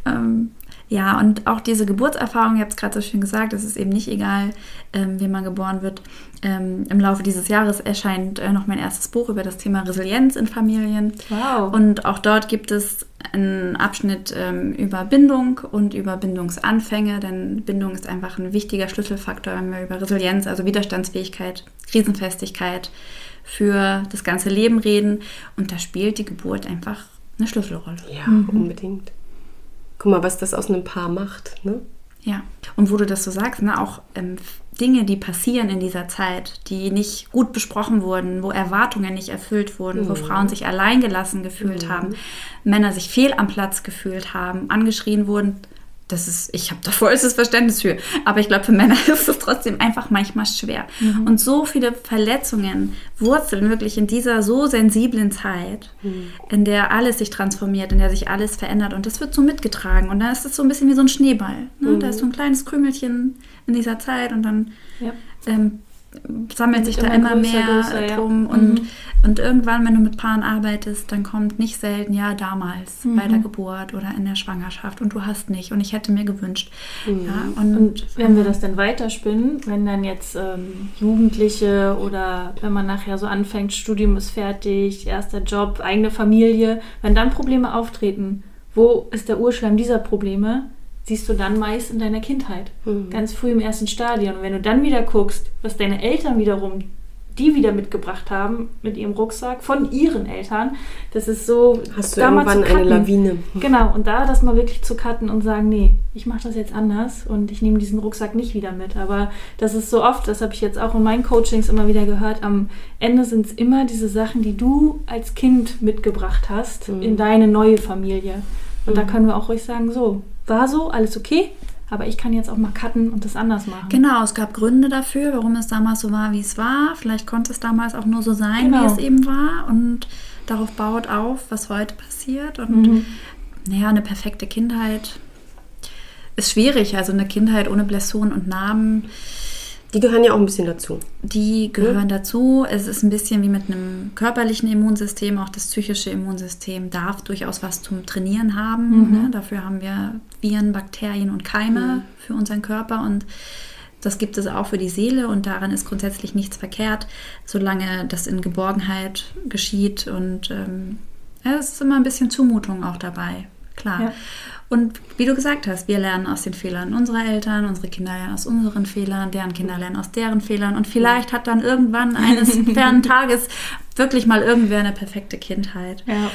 Ähm, ja, und auch diese Geburtserfahrung, ich habe es gerade so schön gesagt, es ist eben nicht egal, ähm, wie man geboren wird. Ähm, Im Laufe dieses Jahres erscheint äh, noch mein erstes Buch über das Thema Resilienz in Familien. Wow. Und auch dort gibt es einen Abschnitt ähm, über Bindung und über Bindungsanfänge, denn Bindung ist einfach ein wichtiger Schlüsselfaktor, wenn wir über Resilienz, also Widerstandsfähigkeit, Krisenfestigkeit für das ganze Leben reden. Und da spielt die Geburt einfach eine Schlüsselrolle. Ja, unbedingt. Guck mal, was das aus einem Paar macht. Ne? Ja, und wo du das so sagst, ne, auch ähm, Dinge, die passieren in dieser Zeit, die nicht gut besprochen wurden, wo Erwartungen nicht erfüllt wurden, wo Frauen sich alleingelassen gefühlt haben, Männer sich fehl am Platz gefühlt haben, angeschrien wurden. Das ist, ich habe da vollstes Verständnis für. Aber ich glaube, für Männer [laughs] ist es trotzdem einfach manchmal schwer. Und so viele Verletzungen wurzeln wirklich in dieser so sensiblen Zeit, in der alles sich transformiert, in der sich alles verändert. Und das wird so mitgetragen. Und dann ist es so ein bisschen wie so ein Schneeball. Ne? Da ist so ein kleines Krümelchen in dieser Zeit und dann Ja. ähm, sammelt sich da immer immer größer, mehr größer, ja. drum. Und, und irgendwann, wenn du mit Paaren arbeitest, dann kommt nicht selten, ja, damals bei Mhm. der Geburt oder in der Schwangerschaft und du hast nicht und ich hätte mir gewünscht. Mhm. Ja, und, Und wenn wir das dann weiterspinnen, wenn dann jetzt ähm, Jugendliche oder wenn man nachher so anfängt, Studium ist fertig, erster Job, eigene Familie, wenn dann Probleme auftreten, wo ist der Urschleim dieser Probleme? Siehst du dann meist in deiner Kindheit, ganz früh im ersten Stadium. Und wenn du dann wieder guckst, was deine Eltern wiederum, die wieder mitgebracht haben mit ihrem Rucksack von ihren Eltern, das ist so. Hast du irgendwann eine. Lawine. Genau, und da das mal wirklich zu cutten und sagen, nee, ich mache das jetzt anders und ich nehme diesen Rucksack nicht wieder mit. Aber das ist so oft, das habe ich jetzt auch in meinen Coachings immer wieder gehört, am Ende sind es immer diese Sachen, die du als Kind mitgebracht hast in deine neue Familie. Und da können wir auch ruhig sagen, so, war so, alles okay, aber ich kann jetzt auch mal cutten und das anders machen. Genau, es gab Gründe dafür, warum es damals so war, wie es war. Vielleicht konnte es damals auch nur so sein, Genau. wie es eben war. Und darauf baut auf, was heute passiert. Und Mhm. naja, eine perfekte Kindheit ist schwierig. Also eine Kindheit ohne Blessuren und Narben, Die gehören ja auch ein bisschen dazu. Die gehören dazu. Es ist ein bisschen wie mit einem körperlichen Immunsystem. Auch das psychische Immunsystem darf durchaus was zum Trainieren haben. Ne? Dafür haben wir Viren, Bakterien und Keime für unseren Körper. Und das gibt es auch für die Seele. Und daran ist grundsätzlich nichts verkehrt, solange das in Geborgenheit geschieht. Und ähm, ja, es ist immer ein bisschen Zumutung auch dabei. Klar. Ja. Und wie du gesagt hast, wir lernen aus den Fehlern unserer Eltern, unsere Kinder lernen aus unseren Fehlern, deren Kinder lernen aus deren Fehlern. Und vielleicht hat dann irgendwann [laughs] eines fernen Tages wirklich mal irgendwer eine perfekte Kindheit. Ja.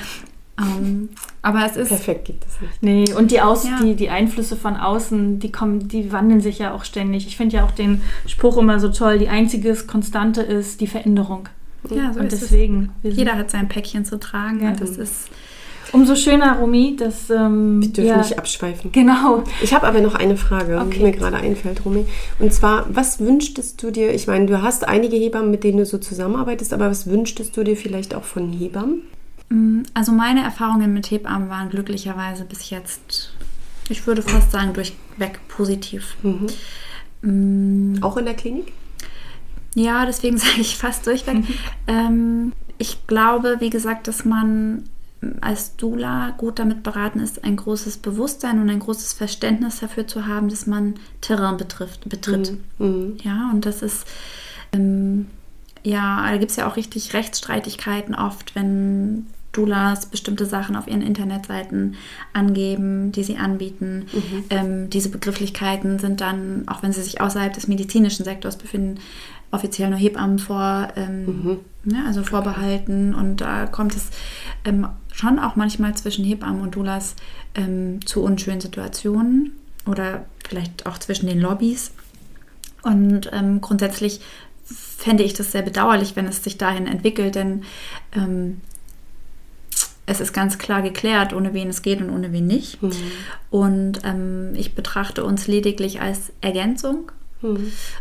Ähm, aber es ist Perfekt gibt es nicht. Nee, und die, Aus Ja. die, die Einflüsse von außen, die kommen, die wandeln sich ja auch ständig. Ich finde ja auch den Spruch immer so toll, die einzige Konstante ist die Veränderung. ja, so und deswegen, Jeder hat sein Päckchen zu tragen Ja. und das ist umso schöner, Romy, dass ähm, Wir dürfen ja, nicht abschweifen. Genau. Ich habe aber noch eine Frage, die Okay. mir gerade einfällt, Romy. Und zwar, was wünschtest du dir? Ich meine, du hast einige Hebammen, mit denen du so zusammenarbeitest, aber was wünschtest du dir vielleicht auch von Hebammen? Mm, Also meine Erfahrungen mit Hebammen waren glücklicherweise bis jetzt, ich würde fast sagen, durchweg positiv. Mm, Auch in der Klinik? Ja, deswegen [laughs] sage ich fast durchweg. Ähm, ich glaube, wie gesagt, dass man als Dula gut damit beraten ist, ein großes Bewusstsein und ein großes Verständnis dafür zu haben, dass man Terrain betrifft, betritt. Mhm. Ja, und das ist, ähm, ja, da gibt es ja auch richtig Rechtsstreitigkeiten oft, wenn Doulas bestimmte Sachen auf ihren Internetseiten angeben, die sie anbieten. Ähm, diese Begrifflichkeiten sind dann, auch wenn sie sich außerhalb des medizinischen Sektors befinden, offiziell nur Hebammen vor, ähm, ne, also vorbehalten. Und da kommt es ähm, schon auch manchmal zwischen Hebammen und Doulas ähm, zu unschönen Situationen oder vielleicht auch zwischen den Lobbys. Und ähm, grundsätzlich fände ich das sehr bedauerlich, wenn es sich dahin entwickelt, denn ähm, es ist ganz klar geklärt, ohne wen es geht und ohne wen nicht. Und ähm, ich betrachte uns lediglich als Ergänzung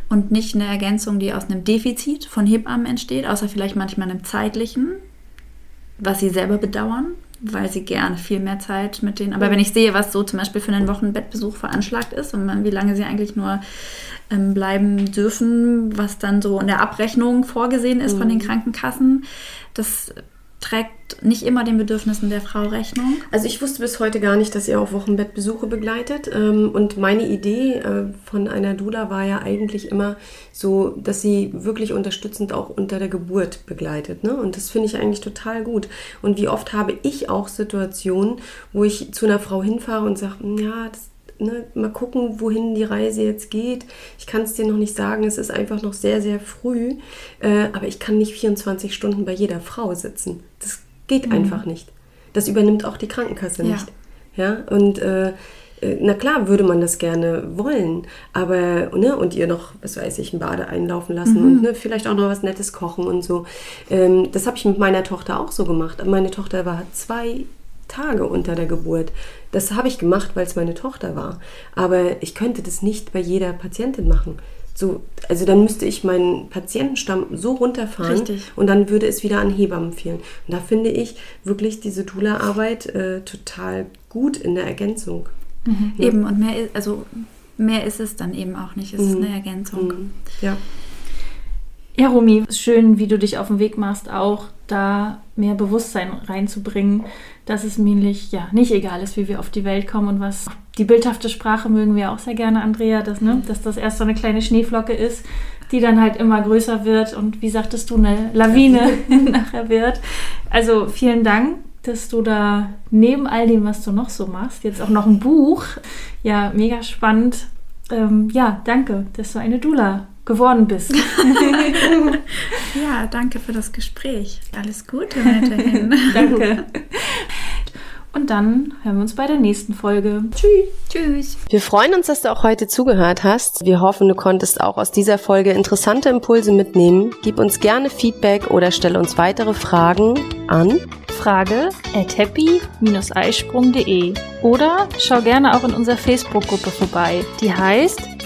und nicht eine Ergänzung, die aus einem Defizit von Hebammen entsteht, außer vielleicht manchmal einem zeitlichen, was sie selber bedauern, weil sie gerne viel mehr Zeit mit denen. Aber wenn ich sehe, was so zum Beispiel für einen Wochenbettbesuch veranschlagt ist und wie lange sie eigentlich nur ähm, bleiben dürfen, was dann so in der Abrechnung vorgesehen ist von den Krankenkassen, das trägt nicht immer den Bedürfnissen der Frau Rechnung. Also ich wusste bis heute gar nicht, dass ihr auch Wochenbettbesuche begleitet. Ähm, Und meine Idee äh, von einer Dula war ja eigentlich immer so, dass sie wirklich unterstützend auch unter der Geburt begleitet. Ne? Und das finde ich eigentlich total gut. Und wie oft habe ich auch Situationen, wo ich zu einer Frau hinfahre und sage, ja, das Ne, mal gucken, wohin die Reise jetzt geht. Ich kann es dir noch nicht sagen, es ist einfach noch sehr, sehr früh. Äh, aber ich kann nicht 24 Stunden bei jeder Frau sitzen. Das geht einfach nicht. Das übernimmt auch die Krankenkasse Ja. nicht. Ja, und äh, äh, na klar würde man das gerne wollen, aber, ne, und ihr noch, was weiß ich, ein Bade einlaufen lassen und ne, vielleicht auch noch was Nettes kochen und so. Ähm, das habe ich mit meiner Tochter auch so gemacht. Meine Tochter war zwei Tage unter der Geburt. Das habe ich gemacht, weil es meine Tochter war. Aber ich könnte das nicht bei jeder Patientin machen. So, also dann müsste ich meinen Patientenstamm so runterfahren Richtig. und dann würde es wieder an Hebammen fehlen. Und da finde ich wirklich diese Dula-Arbeit äh, total gut in der Ergänzung. Eben, und mehr ist, also mehr ist es dann eben auch nicht. Es ist eine Ergänzung. Ja. Ja, Romy, schön, wie du dich auf den Weg machst, auch da mehr Bewusstsein reinzubringen, dass es nämlich ja nicht egal ist, wie wir auf die Welt kommen und was. Die bildhafte Sprache mögen wir auch sehr gerne, Andrea, dass, ne, dass das erst so eine kleine Schneeflocke ist, die dann halt immer größer wird und wie sagtest du, eine Lawine [laughs] nachher wird. Also vielen Dank, dass du da neben all dem, was du noch so machst, jetzt auch noch ein Buch. Ja, mega spannend. Ähm, ja, danke, dass du eine Dula geworden bist. [laughs] Ja, danke für das Gespräch. Alles Gute weiterhin. [laughs] Danke. Und dann hören wir uns bei der nächsten Folge. Tschüss. Wir freuen uns, dass du auch heute zugehört hast. Wir hoffen, du konntest auch aus dieser Folge interessante Impulse mitnehmen. Gib uns gerne Feedback oder stelle uns weitere Fragen an. Frage at happy-eisprung.de oder schau gerne auch in unserer Facebook-Gruppe vorbei. Die heißt